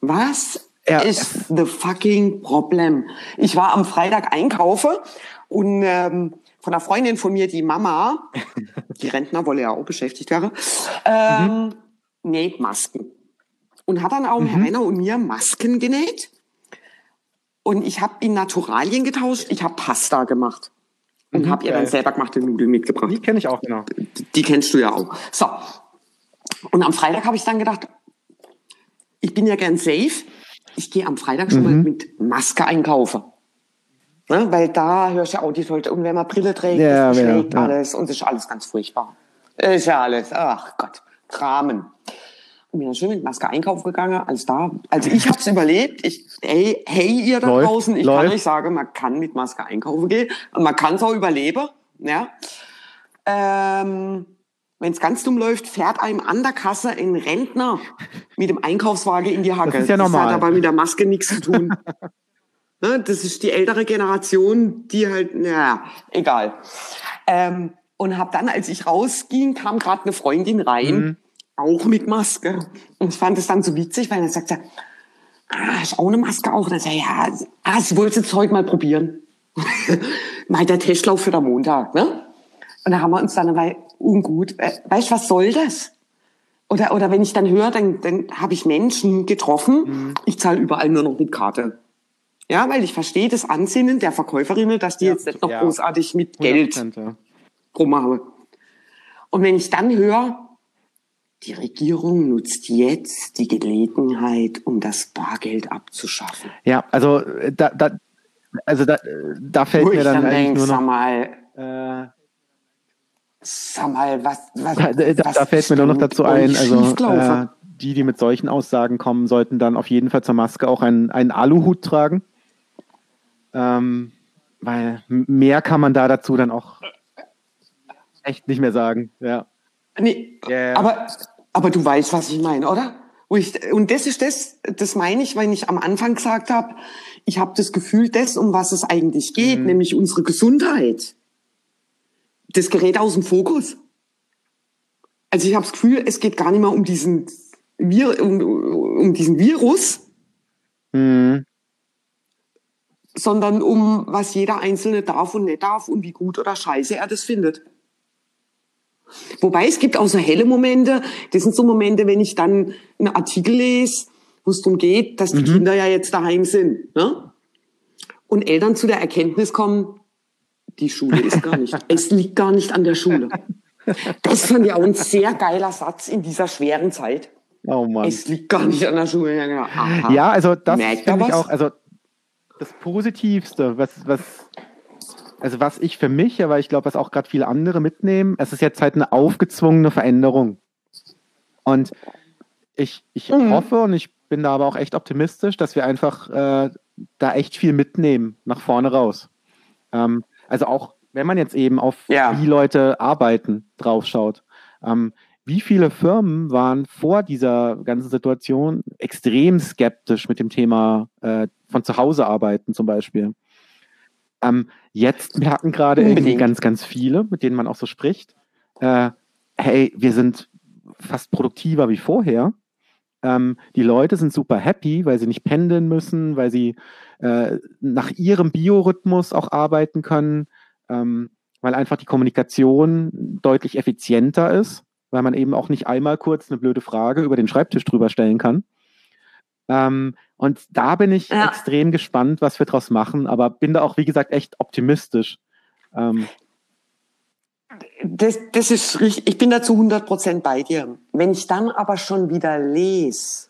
Was ja. ist the fucking problem? Ich war am Freitag einkaufen und ähm, von einer Freundin von mir, die Mama, die Rentner wolle ja auch beschäftigt werden, ähm, mhm. näht Masken. Und hat dann auch mhm. Heiner und mir Masken genäht. Und ich habe in Naturalien getauscht, ich habe Pasta gemacht. Und mhm, habe ihr dann selber gemachte Nudeln mitgebracht. Die kenne ich auch, genau. Die kennst du ja auch. So. Und am Freitag habe ich dann gedacht, ich bin ja gern safe. Ich gehe am Freitag schon mhm. mal mit Maske einkaufen. Ne? Weil da hörst du ja auch die Leute, und wenn man Brille trägt, ja, das schlägt ja, alles und es ist alles ganz furchtbar. Ist ja alles, ach Gott, Dramen. Und bin dann schön mit Maske einkaufen gegangen, alles da. Also ich habe es überlebt. Ich, hey, hey ihr da läuft, draußen, ich läuft. kann euch sagen, man kann mit Maske einkaufen gehen und man kann es auch überleben. Ja. Ähm, wenn es ganz dumm läuft, fährt einem an der Kasse ein Rentner mit dem Einkaufswagen in die Hacke. Das ist ja normal. Das hat aber mit der Maske nichts zu tun. Ne, das ist die ältere Generation, die halt, naja, egal. Ähm, und hab dann, als ich rausging, kam gerade eine Freundin rein, mhm. auch mit Maske. Und ich fand es dann so witzig, weil er sagte, ah, ist auch eine Maske auch? Und er sagte, ja, ah, sie wollte es heute mal probieren. mal der Testlauf für den Montag, ne? Und da haben wir uns dann weil ungut, äh, weißt du, was soll das? Oder, oder wenn ich dann höre, dann, dann habe ich Menschen getroffen, mhm. ich zahle überall nur noch mit Karte. Ja, weil ich verstehe das Ansinnen der Verkäuferinnen, dass die ja, jetzt nicht noch ja. großartig mit Geld ja. rummachen. Und wenn ich dann höre, die Regierung nutzt jetzt die Gelegenheit, um das Bargeld abzuschaffen. Ja, also da, da, also da, da fällt Wo mir dann, dann denk, nur noch, mal, äh, sag mal, was, was, da, da, was da fällt mir nur noch dazu ein, also äh, die, die mit solchen Aussagen kommen, sollten dann auf jeden Fall zur Maske auch einen, einen Aluhut tragen. Ähm, weil mehr kann man da dazu dann auch echt nicht mehr sagen. Ja. Nee, yeah. aber, aber du weißt, was ich meine, oder? und das ist das, das meine ich, weil ich am Anfang gesagt habe, ich habe das Gefühl, das, um was es eigentlich geht, mhm. nämlich unsere Gesundheit, das gerät aus dem Fokus. Also ich habe das Gefühl, es geht gar nicht mehr um diesen, Vir um, um diesen Virus, mhm sondern um was jeder Einzelne darf und nicht darf und wie gut oder scheiße er das findet. Wobei es gibt auch so helle Momente. Das sind so Momente, wenn ich dann einen Artikel lese, wo es darum geht, dass die Mhm. Kinder ja jetzt daheim sind. Ne? Und Eltern zu der Erkenntnis kommen, die Schule ist gar nicht. es liegt gar nicht an der Schule. Das fand ich auch ein sehr geiler Satz in dieser schweren Zeit. Oh Mann. Es liegt gar nicht an der Schule. Ja, genau. Aha. Ja, also das finde ich auch, also das Positivste, was, was, also was ich für mich, aber ich glaube, was auch gerade viele andere mitnehmen, es ist jetzt halt eine aufgezwungene Veränderung. Und ich, ich Mhm. hoffe und ich bin da aber auch echt optimistisch, dass wir einfach äh, da echt viel mitnehmen, nach vorne raus. Ähm, also auch, wenn man jetzt eben auf Ja. wie Leute arbeiten draufschaut. Ähm, wie viele Firmen waren vor dieser ganzen Situation extrem skeptisch mit dem Thema äh, von zu Hause arbeiten zum Beispiel? Ähm, jetzt merken gerade irgendwie ganz, ganz viele, mit denen man auch so spricht, äh, hey, wir sind fast produktiver wie vorher. Ähm, die Leute sind super happy, weil sie nicht pendeln müssen, weil sie äh, nach ihrem Biorhythmus auch arbeiten können, ähm, weil einfach die Kommunikation deutlich effizienter ist, weil man eben auch nicht einmal kurz eine blöde Frage über den Schreibtisch drüber stellen kann. Ähm, und da bin ich Ja. extrem gespannt, was wir draus machen, aber bin da auch, wie gesagt, echt optimistisch. Ähm, Das, das ist richtig. Ich bin da zu 100 Prozent bei dir. Wenn ich dann aber schon wieder lese,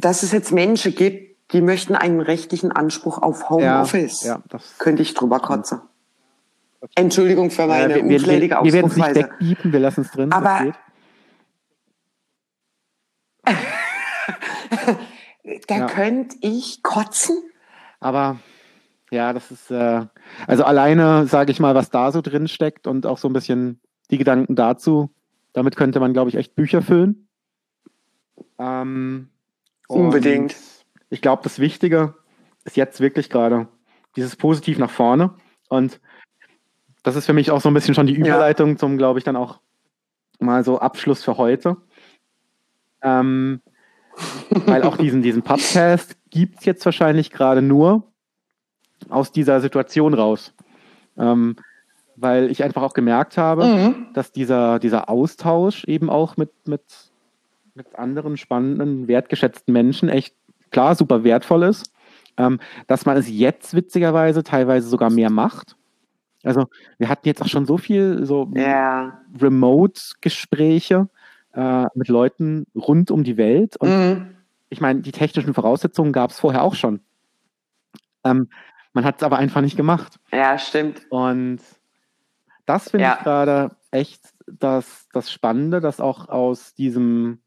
dass es jetzt Menschen gibt, die möchten einen rechtlichen Anspruch auf Homeoffice, Ja, ja, das- könnte ich drüber kotzen. Entschuldigung für meine äh, wir, wir, unschlägige wir werden es nicht Ausdrucksweise. wegbiepen, wir lassen es drin. Aber-. Da Ja. könnte ich kotzen. Aber ja, das ist, äh, also alleine, sage ich mal, was da so drin steckt und auch so ein bisschen die Gedanken dazu, damit könnte man, glaube ich, echt Bücher füllen. Ähm, und Unbedingt. Ich glaube, das Wichtige ist jetzt wirklich gerade dieses Positiv nach vorne. Und das ist für mich auch so ein bisschen schon die Ja. Überleitung zum, glaube ich, dann auch mal so Abschluss für heute. Ähm, weil auch diesen, diesen Podcast gibt es jetzt wahrscheinlich gerade nur aus dieser Situation raus. Ähm, weil ich einfach auch gemerkt habe, Mhm. dass dieser, dieser Austausch eben auch mit, mit, mit anderen spannenden, wertgeschätzten Menschen echt klar super wertvoll ist. Ähm, dass man es jetzt witzigerweise teilweise sogar mehr macht. Also wir hatten jetzt auch schon so viel so Ja. Remote-Gespräche äh, mit Leuten rund um die Welt. Und Mhm. ich meine, die technischen Voraussetzungen gab es vorher auch schon. Ähm, man hat es aber einfach nicht gemacht. Ja, stimmt. Und das finde Ja. ich gerade echt das, das Spannende, dass auch aus diesem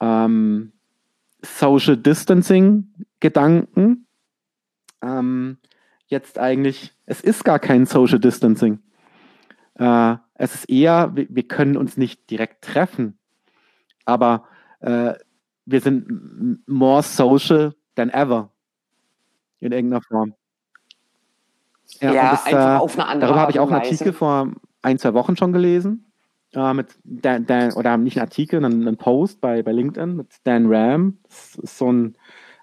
ähm, Social Distancing-Gedanken ähm, jetzt eigentlich, es ist gar kein Social Distancing. Äh, es ist eher, wir, wir können uns nicht direkt treffen, aber äh, wir sind more social than ever in irgendeiner Form. Ja, und einfach auf eine andere Darüber habe ich auch einen. Artikel vor ein, zwei Wochen schon gelesen. Äh, mit Dan, Dan, oder nicht einen Artikel, einen, einen Post bei, bei LinkedIn mit Dan Ram. Das ist so ein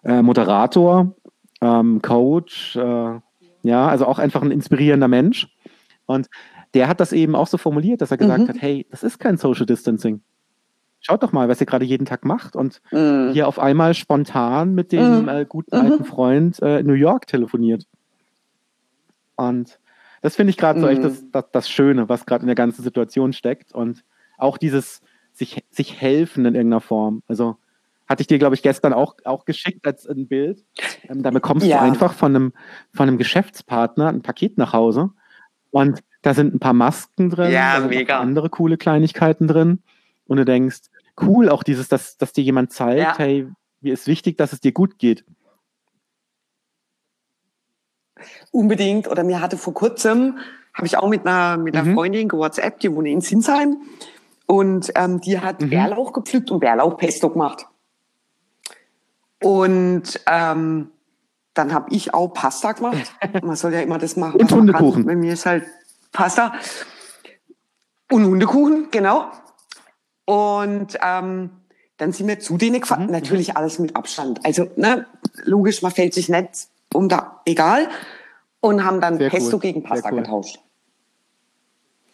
äh, Moderator, ähm, Coach, äh, ja, also auch einfach ein inspirierender Mensch. Und der hat das eben auch so formuliert, dass er gesagt Mhm. hat, hey, das ist kein Social Distancing. Schaut doch mal, was ihr gerade jeden Tag macht und Mhm. hier auf einmal spontan mit dem Mhm. äh, guten Mhm. alten Freund äh, in New York telefoniert. Und das finde ich gerade so echt Mhm. das, das, das Schöne, was gerade in der ganzen Situation steckt. Und auch dieses sich, sich helfen in irgendeiner Form. Also hatte ich dir, glaube ich, gestern auch, auch geschickt als ein Bild. Ähm, da bekommst Ja. du einfach von einem, von einem Geschäftspartner ein Paket nach Hause. Und da sind ein paar Masken drin, Ja, da sind mega. andere coole Kleinigkeiten drin. Und du denkst, cool, auch dieses, dass, dass dir jemand zeigt, Ja. hey, mir ist wichtig, dass es dir gut geht. Unbedingt. Oder mir hatte vor kurzem, habe ich auch mit einer, mit einer Mhm. Freundin WhatsApp, die wohnt in Sinsheim. Und ähm, die hat Mhm. Bärlauch gepflückt und Bärlauchpesto gemacht. Und ähm, dann habe ich auch Pasta gemacht. Man soll ja immer das machen. Und kann. Hundekuchen. Bei mir ist halt Pasta. Und Hundekuchen, genau. Und ähm, dann sind wir zu denen gefahren. Mhm. Natürlich alles mit Abstand. Also, ne, logisch, man fällt sich nicht um da, egal. Und haben dann Sehr Pesto cool. gegen Pasta cool. getauscht.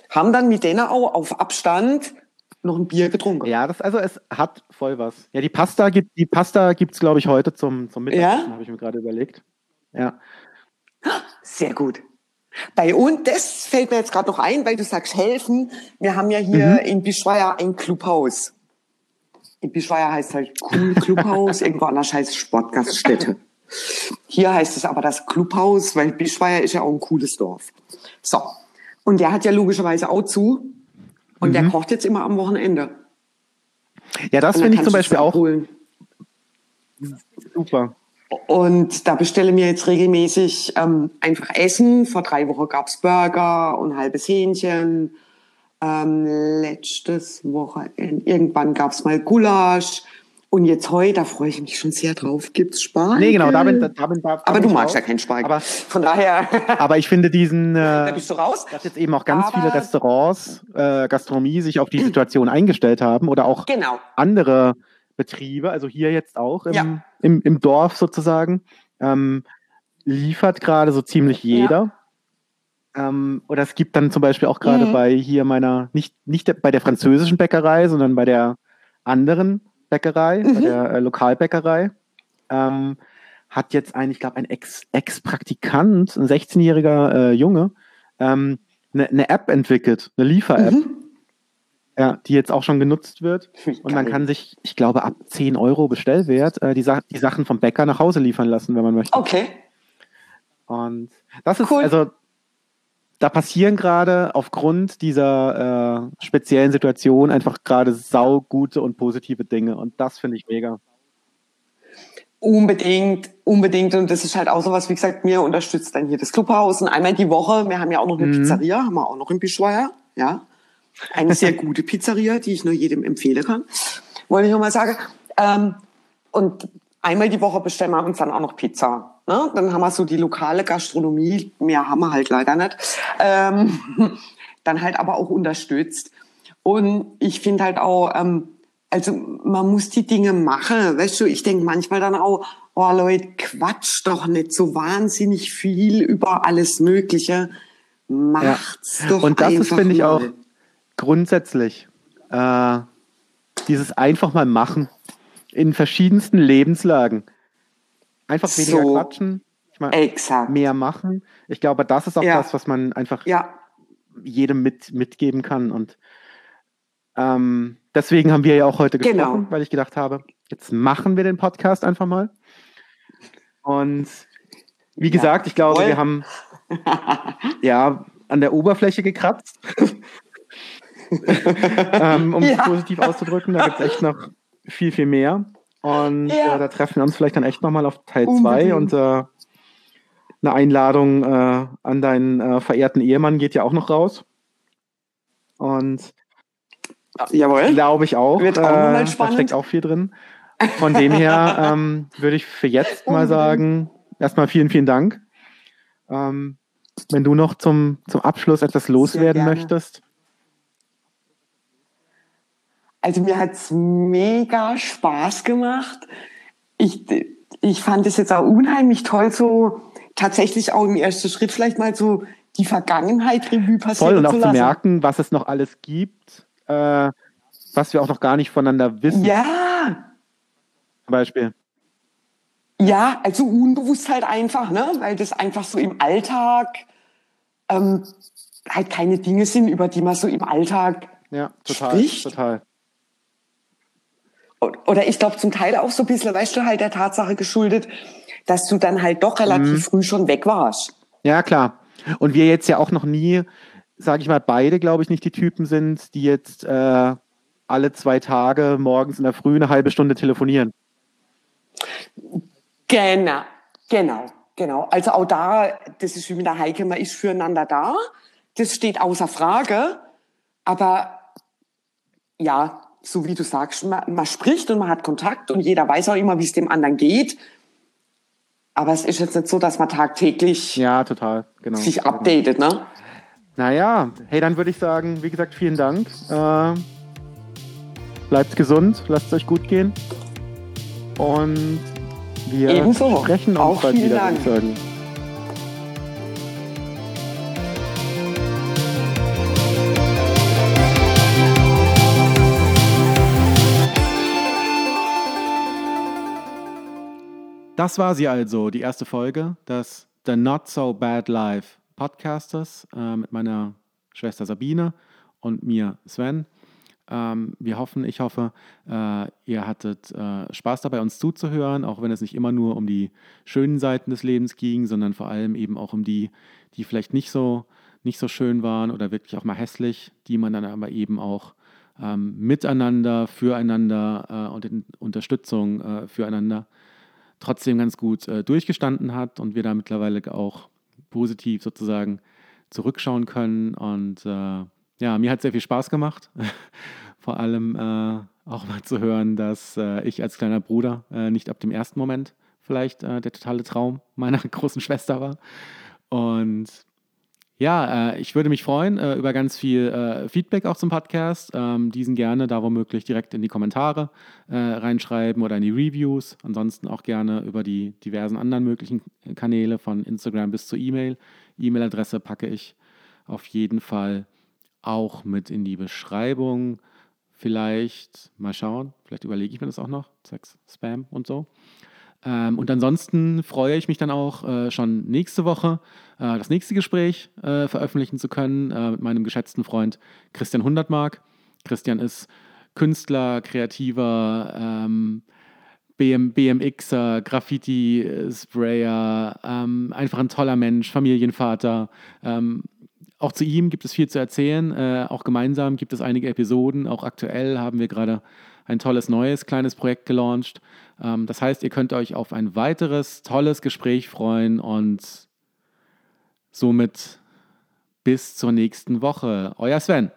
haben dann mit denen auch auf Abstand noch ein Bier getrunken. Ja, das, also es hat voll was. Ja, die Pasta gibt die Pasta gibt's glaube ich heute zum zum Mittagessen, Ja? habe ich mir gerade überlegt. Ja. Sehr gut. Bei uns, das fällt mir jetzt gerade noch ein, weil du sagst helfen. Wir haben ja hier Mhm. in Bischweier ein Clubhaus. In Bischweier heißt halt cool Clubhaus, irgendwo anders heißt Sportgaststätte. Hier heißt es aber das Clubhaus, weil Bischweier ist ja auch ein cooles Dorf. So. Und der hat ja logischerweise auch zu. Und Mhm. der kocht jetzt immer am Wochenende. Ja, das finde ich zum Beispiel es auch abholen. super. Und da bestelle mir jetzt regelmäßig ähm, einfach Essen. Vor drei Wochen gab's Burger und halbes Hähnchen. Ähm, letztes Wochenende, irgendwann gab's mal Gulasch. Und jetzt heute, da freue ich mich schon sehr drauf, gibt's Spargel. Nee, genau, da bin, da bin, da, da Aber du magst auch. ja keinen Spargel. Aber, Von daher, aber ich finde diesen, da äh, bist du raus. dass jetzt eben auch ganz Aber- viele Restaurants, äh, Gastronomie sich auf die Situation eingestellt haben oder auch Genau. andere Betriebe, also hier jetzt auch im, Ja. im, im Dorf sozusagen, ähm, liefert gerade so ziemlich jeder. Ähm, oder es gibt dann zum Beispiel auch gerade Mhm. bei hier meiner, nicht, nicht bei der französischen Bäckerei, sondern bei der anderen Bäckerei, bei Mhm. der äh, Lokalbäckerei, ähm, hat jetzt ein, ich glaube, ein Ex- Ex-Praktikant, ein 16-jähriger äh, Junge, ähm, eine, eine App entwickelt, eine Liefer-App, Mhm. ja, die jetzt auch schon genutzt wird. Und man kann sich, ich glaube, ab 10 Euro Bestellwert äh, die, Sa die Sachen vom Bäcker nach Hause liefern lassen, wenn man möchte. Okay. Und das ist, Cool. also, da passieren gerade aufgrund dieser äh, speziellen Situation einfach gerade saugute und positive Dinge. Und das finde ich mega. Unbedingt, unbedingt. Und das ist halt auch sowas, wie gesagt, mir unterstützt dann hier das Clubhaus. Und einmal die Woche, wir haben ja auch noch eine Mhm. Pizzeria, haben wir auch noch in Bischweier, ja. Eine sehr gute Pizzeria, die ich nur jedem empfehlen kann. Wollte ich noch mal sagen. Ähm, und einmal die Woche bestellen wir uns dann auch noch Pizza. Ne? Dann haben wir so die lokale Gastronomie, mehr haben wir halt leider nicht. Ähm, dann halt aber auch unterstützt. Und ich finde halt auch, ähm, also man muss die Dinge machen. Weißt du, ich denke manchmal dann auch, oh Leute, quatsch doch nicht so wahnsinnig viel über alles Mögliche. Macht's doch Und das ist, finde ich, auch grundsätzlich äh, dieses einfach mal machen in verschiedensten Lebenslagen. Einfach weniger So. quatschen, ich meine, mehr machen. Ich glaube, das ist auch Ja. das, was man einfach Ja, jedem mit, mitgeben kann. Und ähm, deswegen haben wir ja auch heute gesprochen, Genau. weil ich gedacht habe, jetzt machen wir den Podcast einfach mal. Und wie Ja, gesagt, ich glaube, voll. wir haben ja an der Oberfläche gekratzt. ähm, um es positiv auszudrücken, da gibt es echt noch viel, viel mehr. Und Ja. äh, da treffen wir uns vielleicht dann echt nochmal auf Teil Unbedingt. 2 und äh, eine Einladung äh, an deinen äh, verehrten Ehemann geht ja auch noch raus. Und jawohl. glaube ich auch. Wird auch noch mal da steckt auch viel drin. Von dem her ähm, würde ich für jetzt mal sagen, erstmal vielen, vielen Dank. Ähm, wenn du noch zum, zum Abschluss etwas loswerden möchtest. Also mir hat's mega Spaß gemacht. Ich, ich fand es jetzt auch unheimlich toll, so tatsächlich auch im ersten Schritt vielleicht mal so die Vergangenheit Revue passieren Voll und auch zu zu lassen. merken, was es noch alles gibt, äh, was wir auch noch gar nicht voneinander wissen. Ja, Zum Beispiel. ja, also unbewusst halt einfach, ne? weil das einfach so im Alltag ähm, halt keine Dinge sind, über die man so im Alltag Ja, total. Spricht? Total. Oder ich glaube zum Teil auch so ein bisschen, weißt du, halt der Tatsache geschuldet, dass du dann halt doch relativ Mhm. früh schon weg warst. Ja, klar. Und wir jetzt ja auch noch nie, sage ich mal, beide, glaube ich, nicht die Typen sind, die jetzt äh, alle zwei Tage morgens in der Früh eine halbe Stunde telefonieren. Genau, genau, genau. Also auch da, das ist wie mit der Heike, man ist füreinander da. Das steht außer Frage. Aber ja, so wie du sagst, man, man spricht und man hat Kontakt und jeder weiß auch immer, wie es dem anderen geht. Aber es ist jetzt nicht so, dass man tagtäglich Ja, total. Genau. sich updatet, ne? Naja, hey, dann würde ich sagen, wie gesagt, vielen Dank. Äh, bleibt gesund, lasst es euch gut gehen. Und wir Ebenso. sprechen Auch bald wieder, würde ich sagen. Das war sie also, die erste Folge des The Not So Bad Life Podcasters äh, mit meiner Schwester Sabine und mir Sven. Ähm, wir hoffen, ich hoffe, äh, ihr hattet äh, Spaß dabei, uns zuzuhören, auch wenn es nicht immer nur um die schönen Seiten des Lebens ging, sondern vor allem eben auch um die, die vielleicht nicht so, nicht so schön waren oder wirklich auch mal hässlich, die man dann aber eben auch ähm, miteinander, füreinander äh, und in Unterstützung äh, füreinander trotzdem ganz gut äh, durchgestanden hat und wir da mittlerweile auch positiv sozusagen zurückschauen können. Und äh, ja, mir hat sehr viel Spaß gemacht. Vor allem äh, auch mal zu hören, dass äh, ich als kleiner Bruder äh, nicht ab dem ersten Moment vielleicht äh, der totale Traum meiner großen Schwester war. Und ja, äh, ich würde mich freuen äh, über ganz viel äh, Feedback auch zum Podcast. Ähm, diesen gerne da womöglich direkt in die Kommentare äh, reinschreiben oder in die Reviews. Ansonsten auch gerne über die diversen anderen möglichen Kanäle von Instagram bis zur E-Mail. E-Mail-Adresse packe ich auf jeden Fall auch mit in die Beschreibung. Vielleicht mal schauen, vielleicht überlege ich mir das auch noch, zwecks Spam und so. Ähm, und ansonsten freue ich mich dann auch äh, schon nächste Woche äh, das nächste Gespräch äh, veröffentlichen zu können äh, mit meinem geschätzten Freund Christian Hundertmark. Christian ist Künstler, Kreativer, ähm, BM, BMXer, Graffiti-Sprayer, ähm, einfach ein toller Mensch, Familienvater. Ähm, auch zu ihm gibt es viel zu erzählen. Äh, auch gemeinsam gibt es einige Episoden. Auch aktuell haben wir gerade ein tolles neues kleines Projekt gelauncht. Ähm, das heißt, ihr könnt euch auf ein weiteres tolles Gespräch freuen und somit bis zur nächsten Woche. Euer Sven.